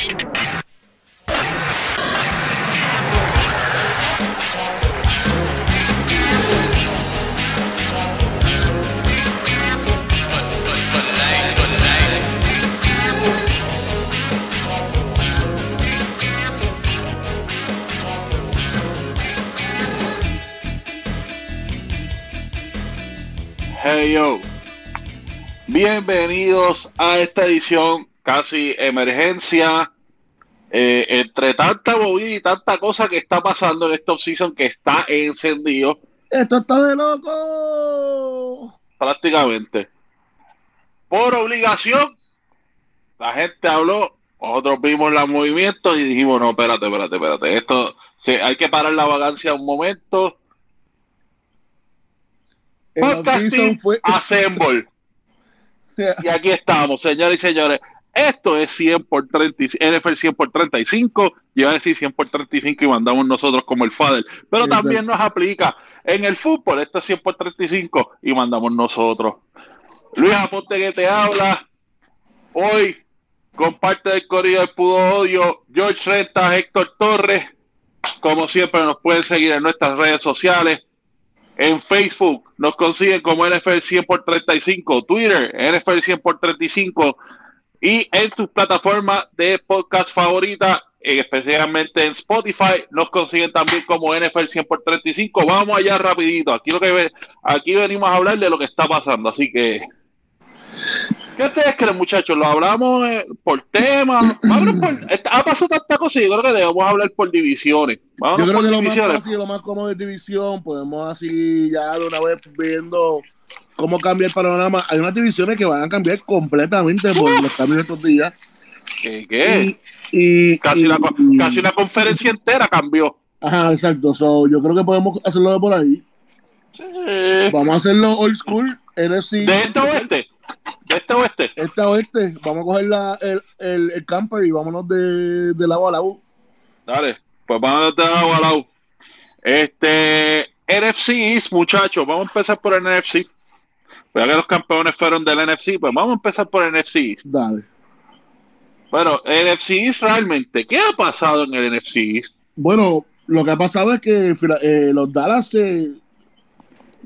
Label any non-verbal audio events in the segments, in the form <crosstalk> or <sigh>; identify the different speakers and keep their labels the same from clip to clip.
Speaker 1: Hey yo, bienvenidos a esta edición casi emergencia. Eh, entre tanta movida y tanta cosa que está pasando en esta season que está encendido.
Speaker 2: Esto está de loco.
Speaker 1: Prácticamente. Por obligación, la gente habló, nosotros vimos los movimientos y dijimos, no, espérate, espérate, espérate. Esto, hay que parar la vagancia un momento.
Speaker 2: El
Speaker 1: Podcasting
Speaker 2: fue-
Speaker 1: Assemble. <laughs> Y aquí estamos, señores y señores. Esto es 100 por 30, y- NFL 100 por 35. Yo iba a decir 100 por 35 y mandamos nosotros como el Fader. Pero también nos aplica en el fútbol. Esto es 100 por 35 y mandamos nosotros. Luis Aponte que te habla. Hoy, con parte del Corrido del Pudo Odio, George Renta, Héctor Torres. Como siempre, nos pueden seguir en nuestras redes sociales. En Facebook nos consiguen como NFL 100 por 35, Twitter NFL 100 por 35 y en tus plataformas de podcast favorita, eh, especialmente en Spotify, nos consiguen también como NFL 100 por 35. Vamos allá rapidito. Aquí lo que ve- aquí venimos a hablar de lo que está pasando, así que ¿Qué ustedes creen, muchachos? ¿Lo hablamos eh, por tema? Vamos por- está- ha pasado tanta cosa y yo creo que debemos hablar por divisiones. Vámonos
Speaker 2: Yo creo que lo más fácil lo más cómodo es división. Podemos así ya de una vez viendo cómo cambia el panorama. Hay unas divisiones que van a cambiar completamente por los cambios de estos días.
Speaker 1: ¿Qué? qué?
Speaker 2: Y, y-
Speaker 1: Casi,
Speaker 2: y-
Speaker 1: la, casi conferencia entera cambió.
Speaker 2: Ajá, exacto. So, yo creo que podemos hacerlo de por ahí.
Speaker 1: Eh,
Speaker 2: Vamos a hacerlo old school, NFC.
Speaker 1: de este oeste. De este oeste.
Speaker 2: Este oeste. Vamos a coger la, el, el, el camper y vámonos de, de lado a lado.
Speaker 1: Dale, pues vamos a lado a lado. Este, NFC East, muchachos, vamos a empezar por el NFC. Ya que los campeones fueron del NFC, pues vamos a empezar por el NFC East.
Speaker 2: Dale.
Speaker 1: Bueno, NFC East realmente, ¿qué ha pasado en el NFC East?
Speaker 2: Bueno, lo que ha pasado es que eh, los Dallas, eh,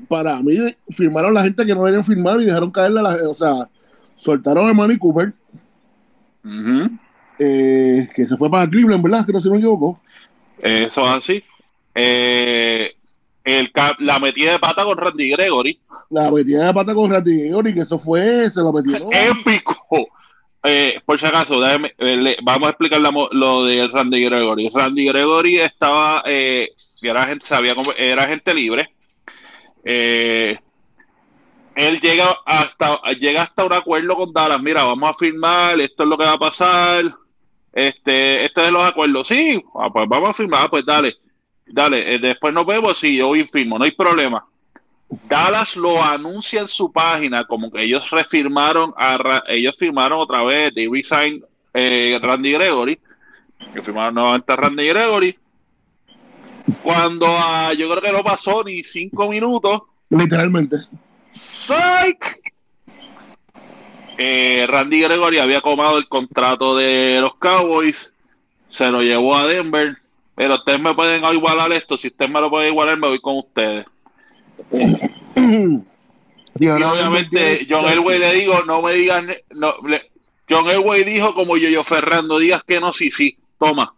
Speaker 2: para mí, firmaron la gente que no deberían firmar y dejaron caer la, o sea, soltaron a Manny Cooper, eh, que se fue para Cleveland, ¿verdad? Que no se me equivoco.
Speaker 1: Eso es así. Eh, el, la metida de pata con Randy Gregory.
Speaker 2: La metida de pata con Randy Gregory, que eso fue, se lo metieron.
Speaker 1: épico. Eh, por si acaso, eh, le- vamos a explicar la lo de Randy Gregory. Randy Gregory estaba, eh, era gente, sabía cómo- era gente libre. Eh, él llega hasta, llega hasta un acuerdo con Dallas. Mira, vamos a firmar, esto es lo que va a pasar. Este, este es los acuerdos. Sí, ah, pues vamos a firmar, ah, pues dale, dale. eh, después nos vemos. Sí, yo firmo, no hay problema. Dallas lo anuncia en su página como que ellos refirmaron a ellos firmaron otra vez de resign eh, Randy Gregory que firmaron nuevamente a Randy Gregory cuando ah, yo creo que no pasó ni cinco minutos
Speaker 2: Literalmente.
Speaker 1: ¡Psych! Eh, Randy Gregory había comado el contrato de los Cowboys se lo llevó a Denver pero ustedes me pueden igualar esto si ustedes me lo pueden igualar me voy con ustedes <clears throat>
Speaker 2: y
Speaker 1: obviamente John Elway le digo, no me digan, no, le- John Elway dijo como yo, yo Ferrando, digas que no, sí, sí, toma.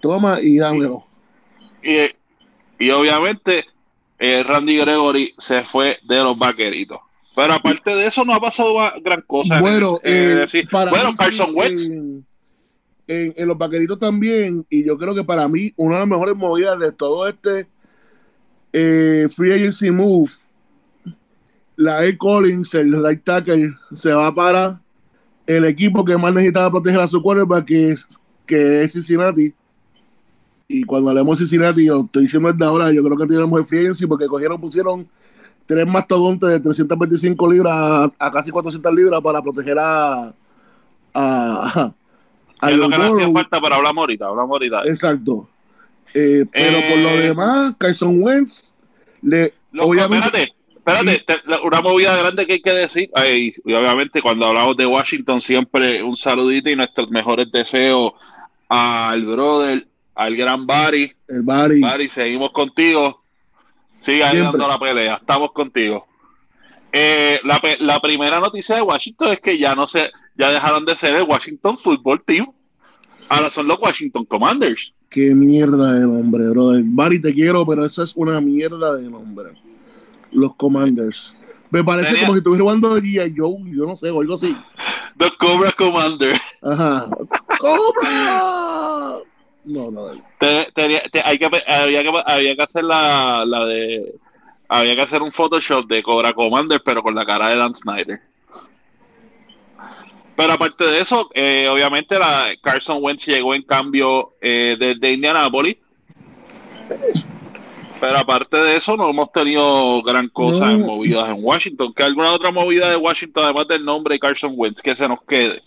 Speaker 2: Toma y dámelo.
Speaker 1: Y, y obviamente eh, Randy Gregory se fue de los vaqueritos. Pero aparte de eso no ha pasado gran cosa. en
Speaker 2: Bueno, eh,
Speaker 1: sí.
Speaker 2: para
Speaker 1: bueno Carson Wentz,
Speaker 2: En, los vaqueritos también, y yo creo que para mí, una de las mejores movidas de todo este eh, free agency move, la Air Collins, el right tackle, se va para el equipo que más necesitaba proteger a su quarterback, que es, que Cincinnati. Y cuando hablemos de Cincinnati, yo estoy diciendo desde ahora, yo creo que tienen mejor free agency porque cogieron, pusieron tres mastodontes de 325 libras a, casi 400 libras para proteger a
Speaker 1: es lo que le hacía falta, pero hablamos ahorita, hablamos ahorita.
Speaker 2: Exacto. Eh, pero por lo
Speaker 1: Eh,
Speaker 2: demás, Carson Wentz le obviamente
Speaker 1: espérate, espérate, una movida grande que hay que decir, y obviamente cuando hablamos de Washington siempre un saludito y nuestros mejores deseos al brother, al gran Barry.
Speaker 2: El Barry.
Speaker 1: Barry, seguimos contigo. Sigue dando la pelea, estamos contigo. Eh, la, la, primera noticia de Washington es que ya no se, ya dejaron de ser el Washington Football Team. Ahora son los Washington Commanders.
Speaker 2: Qué mierda de nombre, brother. Barry, te quiero, pero esa es una mierda de nombre. Los Commanders. Me parece como si estuviera jugando G.I. Joe, yo no sé, o algo así.
Speaker 1: The Cobra Commander.
Speaker 2: Ajá. ¡Cobra! No, no.
Speaker 1: hay que, había, que, había que hacer la, la de. Había que hacer un Photoshop de Cobra Commander, pero con la cara de Dan Snyder. Pero aparte de eso, eh, obviamente la Carson Wentz llegó en cambio eh, desde Indianapolis. Pero aparte de eso, no hemos tenido gran cosa en movidas en Washington. ¿Qué alguna otra movida de Washington, además del nombre de Carson Wentz, que se nos quede?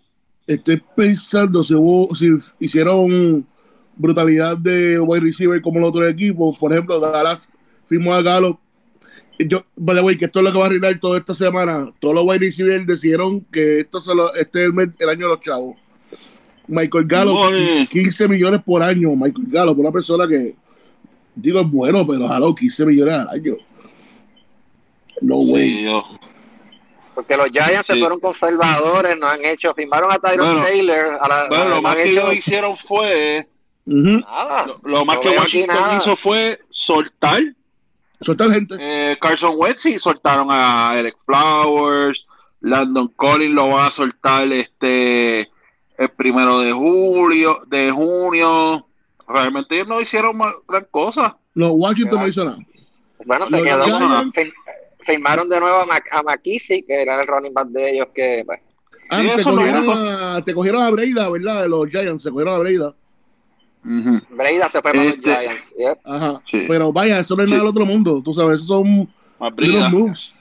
Speaker 2: Estoy pensando si, si hicieron brutalidad de wide receiver como los otros equipos. Por ejemplo, Dallas firmó a Galo. Yo, way, que esto es lo que va a arreglar toda esta semana. Todos los wide receivers decidieron que esto se lo, este es el, año de los chavos. Michael Gallo, 15 millones por año. Michael Gallo, por una persona que digo es bueno, pero jalo 15 millones al año. No way.
Speaker 3: Porque los Giants se fueron conservadores, no han hecho, firmaron a Tyron Taylor.
Speaker 1: bueno, lo más que ellos hicieron fue lo, más que Washington hizo fue soltar.
Speaker 2: Soltar gente.
Speaker 1: Eh, Carson Wentz y soltaron a Eric Flowers. Landon Collins lo van a soltar este el primero de julio, de junio. Realmente ellos no hicieron gran cosa.
Speaker 2: Los Washington no hizo nada.
Speaker 3: Bueno, se quedó firmaron de nuevo a, a McKissick, que era el running back de ellos que pues.
Speaker 2: ah, te, cogieron a, te, cogieron a, Breida, ¿verdad? De los Giants, se cogieron a Breida.
Speaker 3: Breida se fue para los este, Giants.
Speaker 2: Ajá. Pero vaya, eso no es nada del otro mundo. Tú sabes, esos son
Speaker 3: los moves.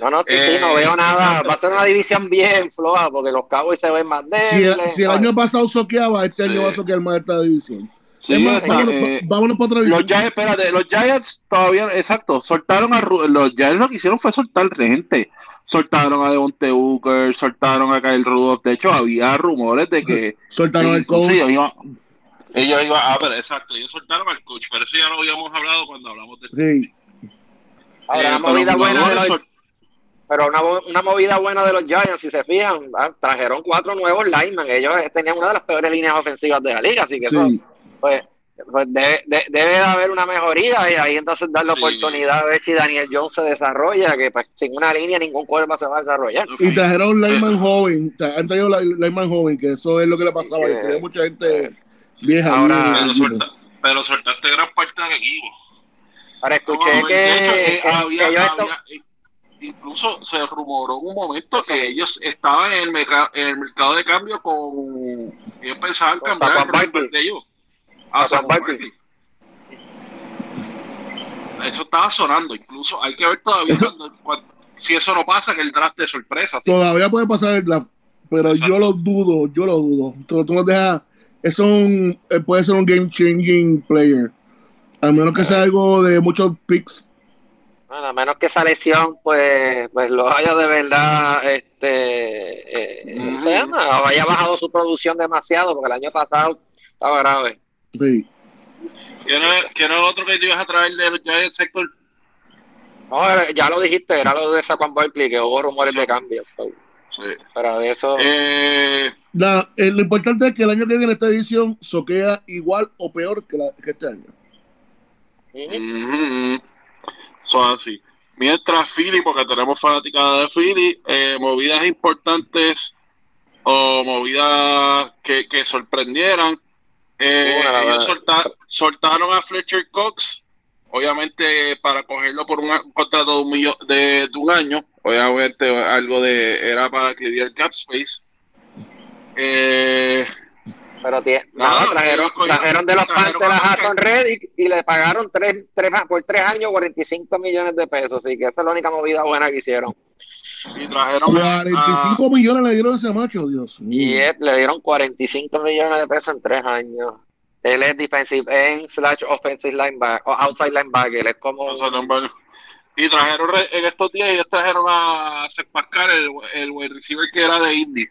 Speaker 3: No, no, sí, sí, no veo eh, nada. <laughs> Va a ser una división bien floja porque los Cowboys se ven más débiles.
Speaker 2: Si, el año pasado soqueaba, este año va a soquear más esta división. Sí, más, eh, vámonos, para otra
Speaker 1: división. Los Giants, espérate, los Giants todavía, exacto, soltaron a los Giants lo que hicieron fue soltar gente. Soltaron a Devonte Booker, soltaron a Kyle Rudolph. De hecho, había rumores de que.
Speaker 2: Soltaron al coach.
Speaker 1: Ellos iban, ah, pero exacto, ellos soltaron al coach, pero eso ya lo habíamos hablado cuando hablamos de.
Speaker 2: Sí.
Speaker 3: Ahora, eh, una movida buena de los, pero una, una, movida buena de los Giants, si se fijan, ah, trajeron cuatro nuevos linemen. Ellos tenían una de las peores líneas ofensivas de la liga, así que eso, pues, pues debe, de, haber una mejoría y ahí entonces dar la oportunidad a ver si Daniel Jones se desarrolla, que pues sin una línea ningún cuerpo se va a desarrollar.
Speaker 2: Y trajeron un lineman joven, han traído un lineman joven, que eso es lo que le pasaba, que tenía mucha gente Vieja,
Speaker 1: Ahora, pero, soltaste gran parte del equipo.
Speaker 3: Ahora escuché que,
Speaker 1: eh, había, eh, incluso se rumoró un momento que ellos estaban en el, mercado, en el mercado de cambio con ellos pensaban cambiar el de ellos a San Eso estaba sonando, incluso hay que ver todavía <laughs> si eso no pasa que el draft de sorpresa.
Speaker 2: Todavía puede pasar el draft, pero yo lo dudo, yo lo dudo. Tú, tú nos dejas es un, eh, puede ser un game changing player. A menos que sea algo de muchos picks.
Speaker 3: Bueno, a menos que esa lesión, pues, pues lo haya de verdad, este, eh, haya bajado su producción demasiado, porque el año pasado estaba grave.
Speaker 2: Sí.
Speaker 1: ¿Quién es, el otro que te ibas a traer de ya del sector?
Speaker 3: No, ya lo dijiste, era lo de Saquon Barkley, que hubo rumores de cambio. Sí. Pero de eso...
Speaker 2: Eh, eh, lo importante es que el año que viene esta edición soquea igual o peor que, este año.
Speaker 1: Son así. Mientras Philly, porque tenemos fanática de Philly, eh, movidas importantes o movidas que, sorprendieran. Eh, ellos soltaron a Fletcher Cox, obviamente para cogerlo por un, contrato de un, millón, de, un año, obviamente algo de era para que diera el cap space eh,
Speaker 3: pero trajeron, trajeron, de los Panthers a Jason Reddick y le pagaron tres, tres, por tres años 45 millones de pesos. Así que esa es la única movida buena que hicieron.
Speaker 1: Y trajeron
Speaker 2: 45 millones le dieron a ese macho, Dios
Speaker 3: Y le dieron 45 millones de pesos en tres años. Él es defensive end slash offensive linebacker o outside linebacker. Él es como.
Speaker 1: Y trajeron en estos días, ellos trajeron a Seth Pascal, el, el receiver que era de Indy.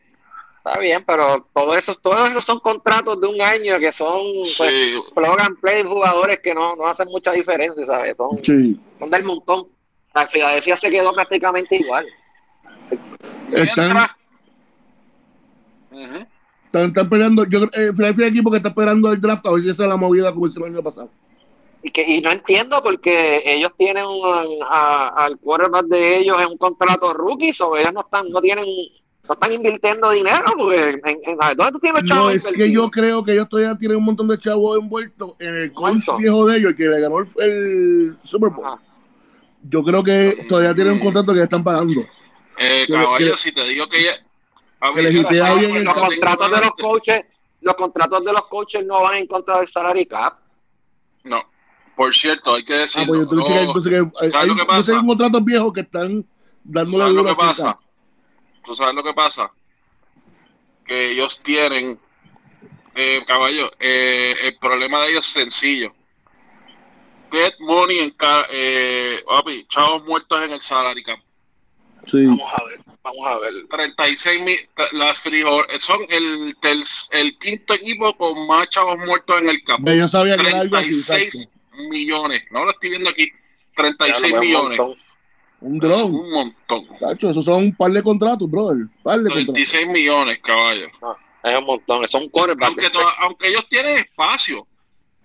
Speaker 3: Está bien, pero todos esos, todos esos son contratos de un año que son pues, plug and play jugadores que no, no hacen mucha diferencia, ¿sabes? Son, son del montón. La Filadelfia se quedó prácticamente igual.
Speaker 2: Están, están, peleando, yo eh, Filadelfia es equipo que está esperando el draft a ver si esa es la movida como hizo el año pasado.
Speaker 3: Y, que, y no entiendo porque ellos tienen al quarterback de ellos en un contrato rookie, o ellos no están, no tienen no están invirtiendo dinero porque en, ¿dónde tú tienes chavos?
Speaker 2: No, es que yo creo que ellos todavía tienen un montón de chavos envueltos en el coach viejo de ellos, que le ganó el, Super Bowl. Yo creo que todavía tienen un contrato que están pagando.
Speaker 1: Eh, caballo, si te digo que,
Speaker 3: ya, que les bien los contratos de los coaches, los contratos de los coaches no van en contra del salary cap.
Speaker 1: No. Por cierto, hay que decir. Ah, pues yo
Speaker 2: que, hay, hay, hay contratos viejos que están dándole
Speaker 1: duro lo que pasa? ¿Tú sabes lo que pasa? Que ellos tienen, eh, caballo, eh, el problema de ellos es sencillo. Get money en eh, papi, chavos muertos en el salary cap.
Speaker 3: Sí. Vamos a ver, vamos a ver.
Speaker 1: 36 mil, las frijol, son el, el, el, quinto equipo con más chavos muertos en el cap.
Speaker 2: Yo sabía que era
Speaker 1: algo así, millones, no lo estoy viendo aquí, 36 millones.
Speaker 2: Un drone.
Speaker 1: Un montón.
Speaker 2: Cacho, esos son un par de contratos, brother. Par de
Speaker 1: 26 millones, caballo.
Speaker 3: Ah, es un montón, son quarterbacks.
Speaker 1: Aunque, aunque ellos tienen espacio.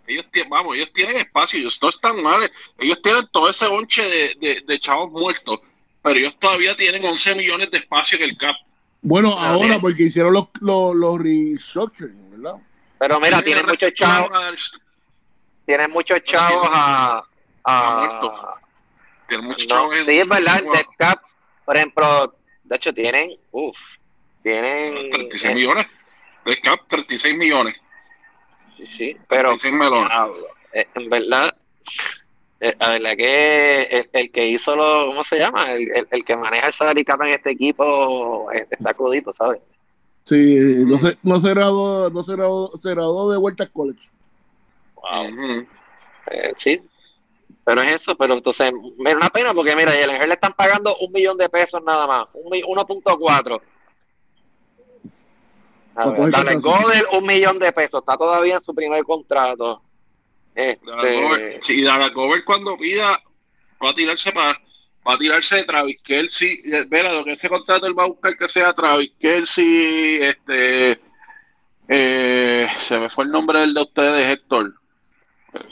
Speaker 1: Ellos tienen, vamos, ellos tienen espacio, ellos no están mal. Ellos tienen todo ese bonche de, de, de chavos muertos, pero ellos todavía tienen 11 millones de espacio en el cap.
Speaker 2: Bueno, ahora porque hicieron los, los, los restructuring, ¿verdad?
Speaker 3: Pero mira, tienen muchos chavos. Tienen muchos chavos a, a, Sí, es verdad, el cap, por ejemplo, de hecho tienen, uff, tienen...
Speaker 1: 36 eh, millones, de cap 36 millones.
Speaker 3: Sí, sí, pero... Ah, eh, en verdad, eh, la verdad que el, que hizo lo, ¿cómo se llama? El, el, que maneja el salary cap en este equipo está crudito, ¿sabes?
Speaker 2: Sí, no se, no se graduó, no se graduó, de vuelta al college.
Speaker 3: Wow. sí, pero es eso, pero entonces es una pena porque mira, a Ángel le están pagando un millón de pesos nada más, 1.4. Dale Godel, un millón de pesos, está todavía en su primer contrato.
Speaker 1: Este... Y Dale Gover cuando pida, va a tirarse para va a tirarse de Travis Kelsey, vela lo que ese contrato él va a buscar que sea Travis Kelsey, este eh, se me fue el nombre del de ustedes, Héctor.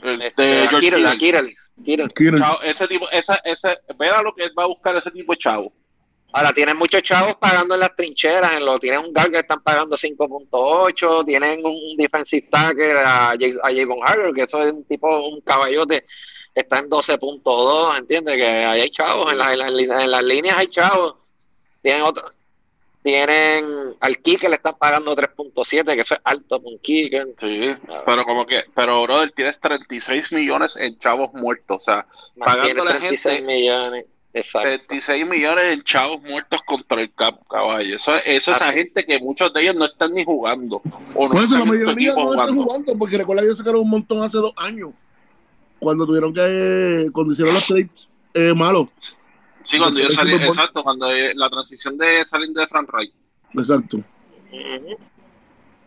Speaker 3: Este, George
Speaker 1: ese tipo, esa, ese, vea lo que va a buscar ese tipo de chavo.
Speaker 3: Ahora, tienen muchos chavos pagando en las trincheras, en lo, tienen un guard que están pagando 5.8, tienen un defensive tackle a, a Javon Harder, que eso es un tipo, un caballote, está en 12.2, ¿entiendes? Que ahí hay chavos, en, la, en, las líneas hay chavos, tienen otro, tienen al Kicker le están pagando 3.7, que eso es alto con Kicker.
Speaker 1: Sí, pero como que, pero brother, tienes 36 millones en chavos muertos, o sea, pagando la gente
Speaker 3: millones. Exacto.
Speaker 1: 36 millones en chavos muertos contra el cap, caballo. Eso, eso es a gente que muchos de ellos no están ni jugando.
Speaker 2: O no la mayoría no están jugando, porque recuerda que ellos sacaron un montón hace dos años, cuando tuvieron que, cuando hicieron los trades eh, malos.
Speaker 1: Sí, cuando yo salí, exacto, cuando la transición de salir de Frank Wright.
Speaker 2: Exacto.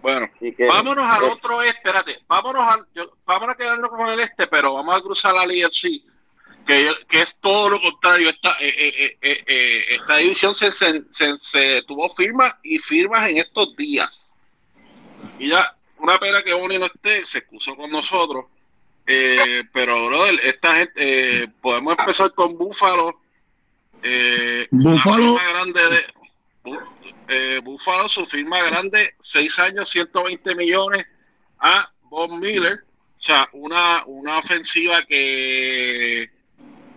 Speaker 1: Bueno, vámonos al otro este, espérate, vámonos a, vámonos a quedarnos con el este, pero vamos a cruzar la línea sí, que, que es todo lo contrario. Esta, eh, eh, eh, esta división se, se, tuvo firmas y firmas en estos días. Y ya, una pena que Bonnie no esté, se excusó con nosotros. pero, brother, esta gente, podemos empezar con Búfalo eh,
Speaker 2: Búfalo.
Speaker 1: Grande de, eh, Búfalo, su firma grande, 6 años, 120 millones a Bob Miller. O sea, una, una ofensiva que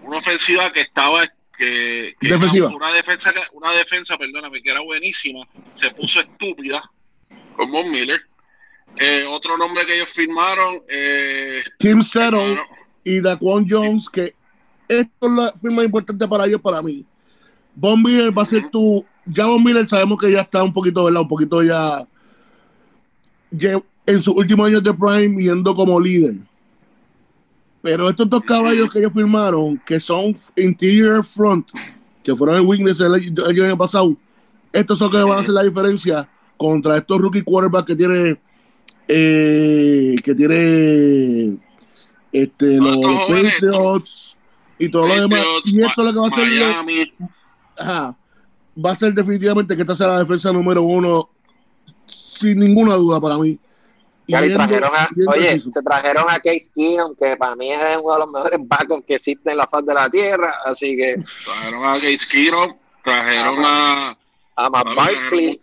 Speaker 1: una ofensiva que estaba que, una defensa una defensa, perdóname, que era buenísima, se puso estúpida con Bob Miller. Eh, otro nombre que ellos firmaron eh,
Speaker 2: Tim Settle y Daquan Jones que esto es la firma importante para ellos, para mí. Von Miller va a ser tu. Ya Von Miller sabemos que ya está un poquito, ¿verdad? Un poquito ya. en sus últimos años de Prime, yendo como líder. Pero estos dos caballos que ellos firmaron, que son interior front, que fueron el weakness el, año pasado, estos son los que van a hacer la diferencia contra estos rookie quarterbacks que tiene eh, que tiene este, los Patriots y todo lo demás. Y esto es lo que va a ser. ajá, va a ser definitivamente que esta sea la defensa número uno, sin ninguna duda para mí.
Speaker 3: trajeron a, oye, se trajeron a Case Keenum, que para mí es uno de los mejores backups que existen en la faz de la tierra, así que...
Speaker 1: Trajeron a Case Keenum, trajeron a...
Speaker 3: A, Matt Barkley.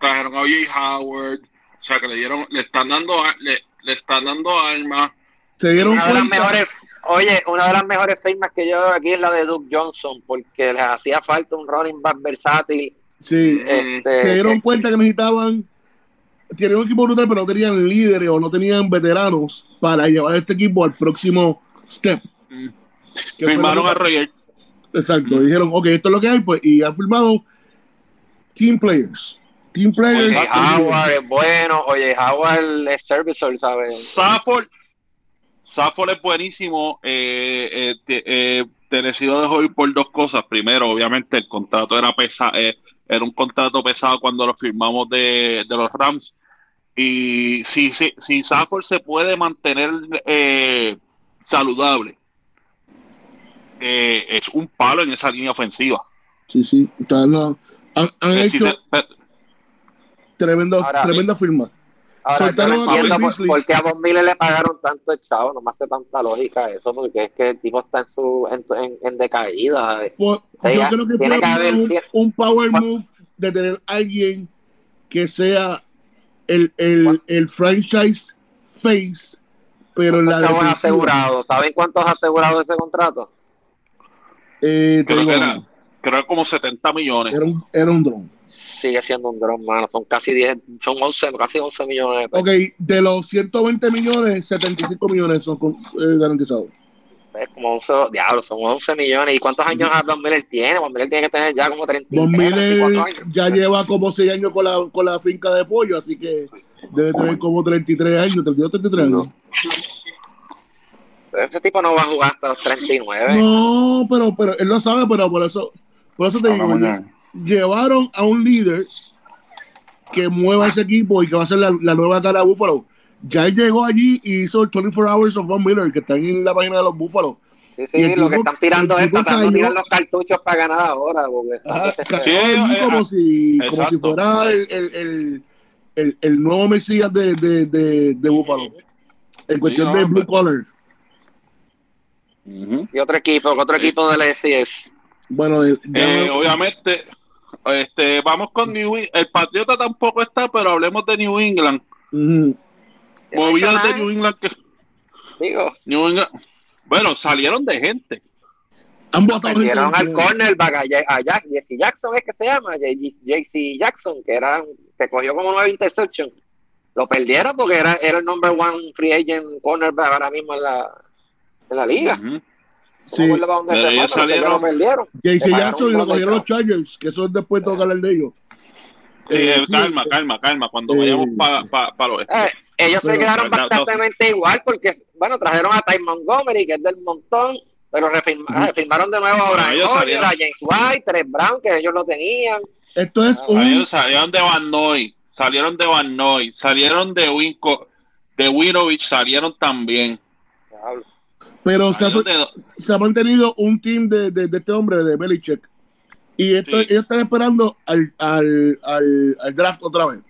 Speaker 1: Trajeron a O.J. Howard, o sea que le dieron, le están dando, le, le están dando alma.
Speaker 2: Se dieron
Speaker 3: una de las mejores, oye, una de las mejores firmas que yo veo aquí es la de Duke Johnson, porque les hacía falta un running back versátil.
Speaker 2: Sí, este, se dieron cuenta que necesitaban, tienen un equipo brutal, pero no tenían líderes o no tenían veteranos para llevar a este equipo al próximo step.
Speaker 1: Mm. Firmaron a Roger.
Speaker 2: Exacto, dijeron, ok, esto es lo que hay, pues, y han firmado team players. Team players.
Speaker 3: Oye, Howard es bueno. Oye, Howard es servicer, ¿sabes?
Speaker 1: Safford, Safford es buenísimo. Eh, eh, eh, te decido de ir por dos cosas. Primero, obviamente, el contrato era pesado. Eh, era un contrato pesado cuando lo firmamos de, de los Rams. Y si, si, si Safford se puede mantener eh, saludable, eh, es un palo en esa línea ofensiva.
Speaker 2: Sí, sí. han, han hecho, Tremendo, tremenda firma.
Speaker 3: Ahora, por, qué a Von Miller le pagaron tanto chavo, no me hace tanta lógica eso, porque es que el tipo está en su en, en, decaída.
Speaker 2: Pues, yo creo que fue un, power move de tener alguien que sea el, el, el franchise face, pero en la
Speaker 3: asegurado. ¿Saben cuántos asegurados ese contrato?
Speaker 2: Eh,
Speaker 1: creo, que era, creo como 70 millones.
Speaker 2: Era un, era un dron
Speaker 3: sigue siendo un dron, mano. Son casi 10, son 11, casi 11 millones.
Speaker 2: Ok, de los 120 millones, 75 millones son eh, garantizados.
Speaker 3: Es como 11, diablo, son 11 millones. ¿Y cuántos años Don Miller tiene? Don Miller tiene que tener ya como 30
Speaker 2: Don Miller ya lleva como 6 años con la, con la finca de pollo, así que debe tener como 33 años, 32, 33 años.
Speaker 3: Pero ese tipo no va a jugar hasta los 39.
Speaker 2: No, pero, pero él lo sabe, pero por eso, por eso te digo, llevaron a un líder que mueva ese equipo y que va a ser la, nueva cara de Buffalo. Ya llegó allí y hizo 24 Hours of Von Miller, que están en la página de los Búfalos.
Speaker 3: Sí, sí, lo que están tirando es para tirar los cartuchos para ganar ahora.
Speaker 2: como, si, como si fuera el, el, el, el, nuevo Mesías de, de, de, de Buffalo. En cuestión de Blue Collar.
Speaker 3: Y otro equipo, otro equipo del SCS.
Speaker 2: Bueno,
Speaker 1: eh, obviamente este, vamos con New England. El Patriota tampoco está, pero hablemos de New England. Movidas de New England que.
Speaker 3: Digo.
Speaker 1: New England. Bueno, salieron de gente.
Speaker 3: Han votado al cornerback a, Jack, Jesse Jackson, es que se llama, JC Jackson, que era, que cogió como nueve interception. Lo perdieron porque era, era el number one free agent cornerback ahora mismo en la, en la liga.
Speaker 2: Sí.
Speaker 3: ellos salieron.
Speaker 2: JC Jackson y lo cogieron los Chargers, que eso es después de tocar el de ellos.
Speaker 1: Sí, eh, calma, calma, calma. Cuando vayamos para pa, pa los
Speaker 3: eh, ellos se quedaron bastante igual porque, bueno, trajeron a Ty Montgomery, que es del montón, pero refirmaron de nuevo a Brian a James White, Tres Brown, que ellos lo tenían.
Speaker 2: Esto es un...
Speaker 1: Salieron, salieron de Van Noy, salieron de Van Noy, salieron de Winco, de Winovich, salieron también.
Speaker 2: Pero se ha, mantenido un team de, de, este hombre, de Belichick. Y esto, ellos están esperando al, al, al, draft otra vez.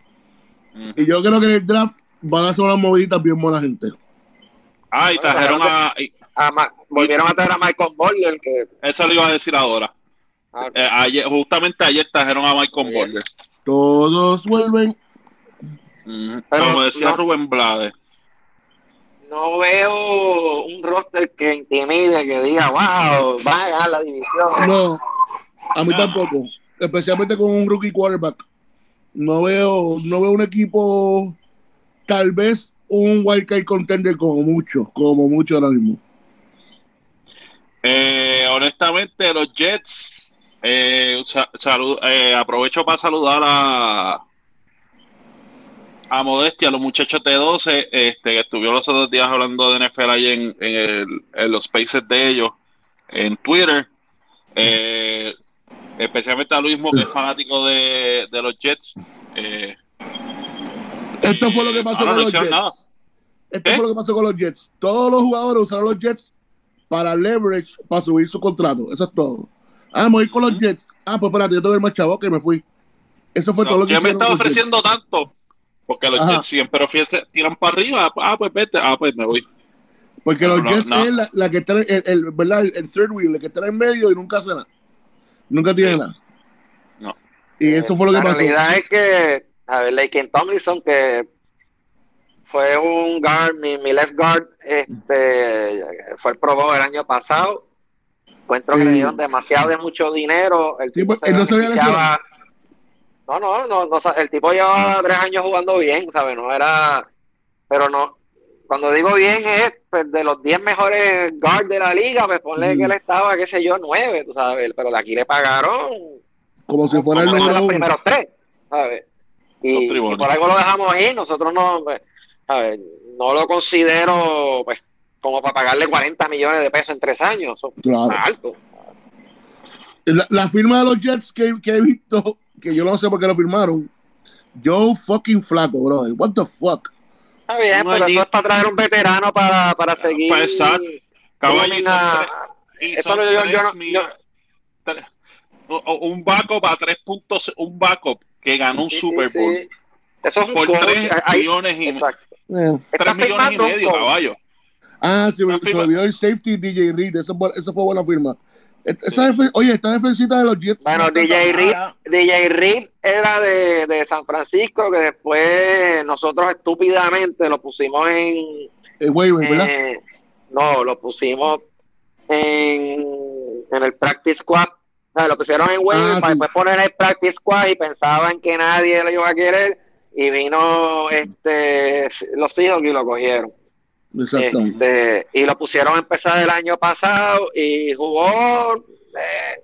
Speaker 2: Y yo creo que en el draft van a hacer unas moviditas bien buena gente.
Speaker 1: Ah, y trajeron a.
Speaker 3: volvieron a traer a Michael Boyer. Que...
Speaker 1: Eso lo iba a decir ahora. Ah, eh, ayer, justamente ayer trajeron a Michael Boyer.
Speaker 2: Todos vuelven.
Speaker 1: Como decía Rubén Blades
Speaker 3: no veo un roster que intimide, que diga, wow, va a ganar la división.
Speaker 2: No, a mí tampoco, especialmente con un rookie quarterback. No veo, no veo un equipo, tal vez un wildcard contender como mucho, como mucho ahora mismo.
Speaker 1: Eh, honestamente, los Jets, eh, salud, eh, aprovecho para saludar a a modestia, los muchachos de 12, este, que estuvieron los otros días hablando de NFL ahí en, en, los spaces de ellos, en Twitter, eh, especialmente a Luis que es fanático de, de los Jets. Eh,
Speaker 2: Esto fue lo que pasó con los Jets. Esto fue lo que pasó con los Jets. Todos los jugadores usaron los Jets para leverage, para subir su contrato. Eso es todo. Ah, vamos a ir con los Jets. Ah, pues espérate, yo tengo el más chavo que me fui. Eso fue todo lo que
Speaker 1: Ya me estaba ofreciendo tanto porque los Jets siempre tiran para arriba. Ah, pues vete. Ah, pues me voy.
Speaker 2: Porque los Jets es la, que está el, el, ¿verdad? el, third wheel, el que está en medio y nunca hace nada. Nunca tiene nada.
Speaker 1: No.
Speaker 2: Y eso fue lo que pasó.
Speaker 3: La realidad es que, a ver, Laken Tomlinson, que fue un guard, mi, mi, left guard, este, fue el Pro el año pasado. Encuentro que le dieron demasiado de mucho dinero. El tipo
Speaker 2: pues, no se había
Speaker 3: no, no, no, no, el tipo llevaba tres años jugando bien, ¿sabes? No era, pero no, cuando digo bien es pues, de los diez mejores guards de la liga, pues ponle que él estaba, qué sé yo, nueve, tú sabes, pero de aquí le pagaron
Speaker 2: como si fuera el
Speaker 3: número los primeros tres, ¿sabes? Y, por algo lo dejamos ahí, nosotros no, pues, ¿sabes? no lo considero pues como para pagarle 40 millones de pesos en tres años, eso claro. alto.
Speaker 2: La, firma de los Jets que, que he visto que yo no sé por qué lo firmaron. Joe fucking flaco, brother. What the fuck?
Speaker 3: Está bien, pero eso es para traer un veterano para, para seguir.
Speaker 1: Pues, exacto.
Speaker 3: Eso no, yo, yo,
Speaker 1: no, un backup a tres puntos, un backup que ganó un Super Bowl.
Speaker 3: Eso es un
Speaker 1: por tres millones y medio. Tres millones y medio, caballo.
Speaker 2: Ah, sí, se olvidó el safety DJ Reed. Eso, eso fue buena firma. Esa oye, esta defensita de los Jets.
Speaker 3: Bueno, DJ Reed, DJ Reed era de, de, San Francisco, que después nosotros estúpidamente lo pusimos en.
Speaker 2: El waiver, ¿verdad?
Speaker 3: no, lo pusimos en, en el Practice Squad. O sea, lo pusieron en waiver ah, para después poner el Practice Squad y pensaban que nadie lo iba a querer. Y vino este los hijos y lo cogieron. Este, y lo pusieron a empezar el año pasado y jugó eh,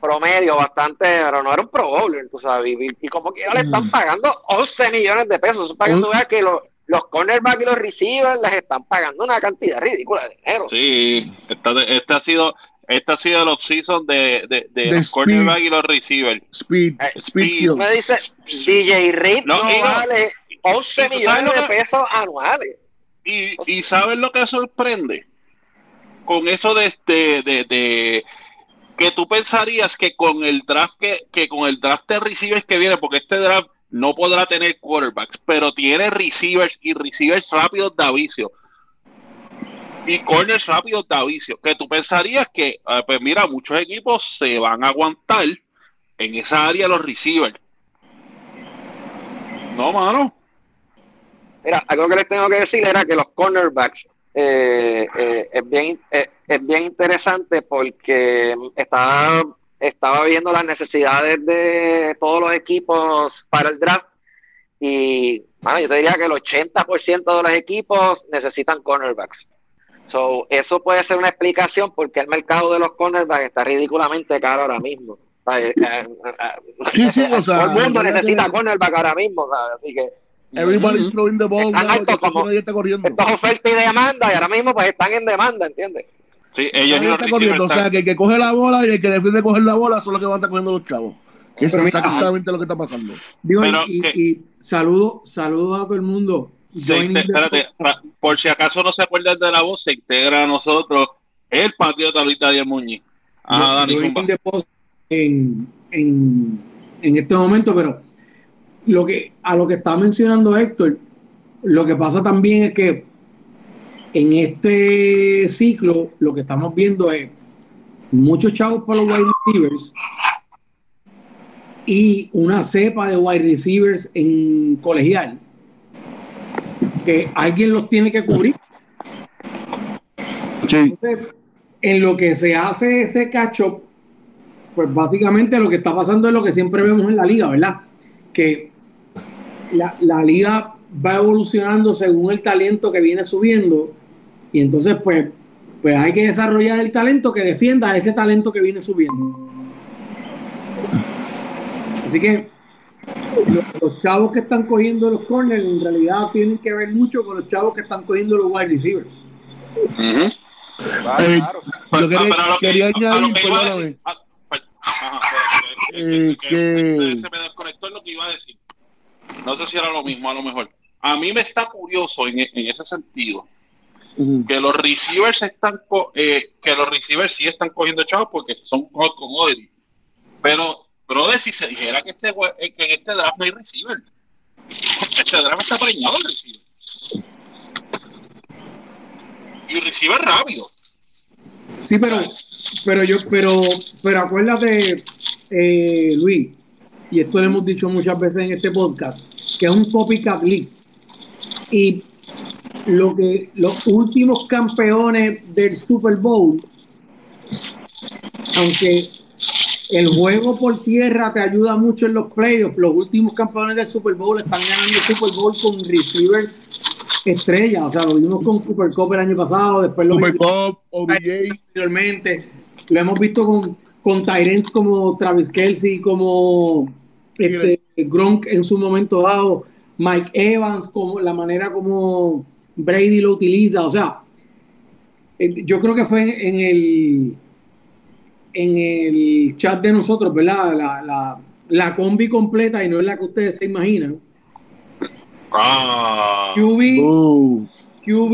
Speaker 3: promedio bastante, pero no era un pro bowler, tú sabes. Y, como que le están mm. pagando 11 millones de pesos. Eso que los, los cornerbacks y los receivers les están pagando una cantidad ridícula de dinero.
Speaker 1: Sí, este, este ha sido este ha sido los seasons de, de, de, los cornerbacks y los receivers.
Speaker 2: Speed, eh, speed,
Speaker 3: Me dice, DJ Reed no, vale 11 millones de pesos anuales.
Speaker 1: Y, y ¿sabes lo que sorprende? Con eso de, este, de, de, que tú pensarías que con el draft que, que con el draft de receivers que viene, porque este draft no podrá tener quarterbacks, pero tiene receivers y receivers rápidos de. Y corners rápidos de. Que tú pensarías que, ah, pues mira, muchos equipos se van a aguantar en esa área los receivers. No, mano.
Speaker 3: Mira, algo que les tengo que decir era que los cornerbacks eh, eh, es, bien, eh, es bien interesante porque estaba, estaba viendo las necesidades de todos los equipos para el draft y bueno, yo te diría que el 80% de los equipos necesitan cornerbacks. So, eso puede ser una explicación porque el mercado de los cornerbacks está ridículamente caro ahora mismo.
Speaker 2: Sí, sí, o sea,
Speaker 3: todo el mundo necesita cornerback ahora mismo, así que
Speaker 2: Everybody's throwing the ball.
Speaker 3: Están como, está corriendo. Esto es oferta y demanda y ahora mismo pues están en demanda, ¿entiendes?
Speaker 1: Sí, ellos
Speaker 2: no está corriendo. O sea, que el que coge la bola y el que defiende coger la bola son los que van a estar cogiendo los chavos. Que es exactamente lo que está pasando.
Speaker 4: Digo, y, y, saludo, saludo a todo el mundo.
Speaker 1: espérate, por si acaso no se acuerdan de la voz, se integra a nosotros el patriota Luis Daniel Muñiz.
Speaker 4: Ah, Dani en, en, en este momento, pero lo que, a lo que está mencionando Héctor, lo que pasa también es que en este ciclo lo que estamos viendo es muchos chavos para los wide receivers y una cepa de wide receivers en colegial que alguien los tiene que cubrir. en lo que se hace ese catch pues básicamente lo que está pasando es lo que siempre vemos en la liga, ¿verdad? Que la, la, liga va evolucionando según el talento que viene subiendo y entonces pues, pues hay que desarrollar el talento que defienda ese talento que viene subiendo. Así que los, chavos que están cogiendo los corners en realidad tienen que ver mucho con los chavos que están cogiendo los wide receivers.
Speaker 2: claro, Yo quería, añadir, perdóname.
Speaker 1: Eh, que se me desconectó lo que iba a decir. No sé si era lo mismo, a lo mejor. A mí me está curioso en, en ese sentido que los receivers están eh, que los receivers sí están cogiendo chavos porque son commodities. Pero, brother, si se dijera que, este, eh, que en este draft no hay receiver, <laughs> este draft está preñado el receiver. Y receiver rápido.
Speaker 4: Sí, pero, pero yo, pero, pero acuérdate, eh, Luis, y esto lo hemos dicho muchas veces en este podcast, que es un copycat league. Y lo que los últimos campeones del Super Bowl, aunque el juego por tierra te ayuda mucho en los playoffs, los últimos campeones del Super Bowl están ganando el Super Bowl con receivers estrellas. O sea, lo vimos con Cooper Cup el año pasado, después lo
Speaker 2: Cooper Cup.
Speaker 4: Anteriormente, lo hemos visto con, con Tyrants como Travis Kelsey, como este, Gronk en su momento dado, Mike Evans, como la manera como Brady lo utiliza, o sea, eh, yo creo que fue en, el en el chat de nosotros, ¿verdad? La, la, combi completa y no es la que ustedes se imaginan.
Speaker 1: Ah.
Speaker 4: QB, QB,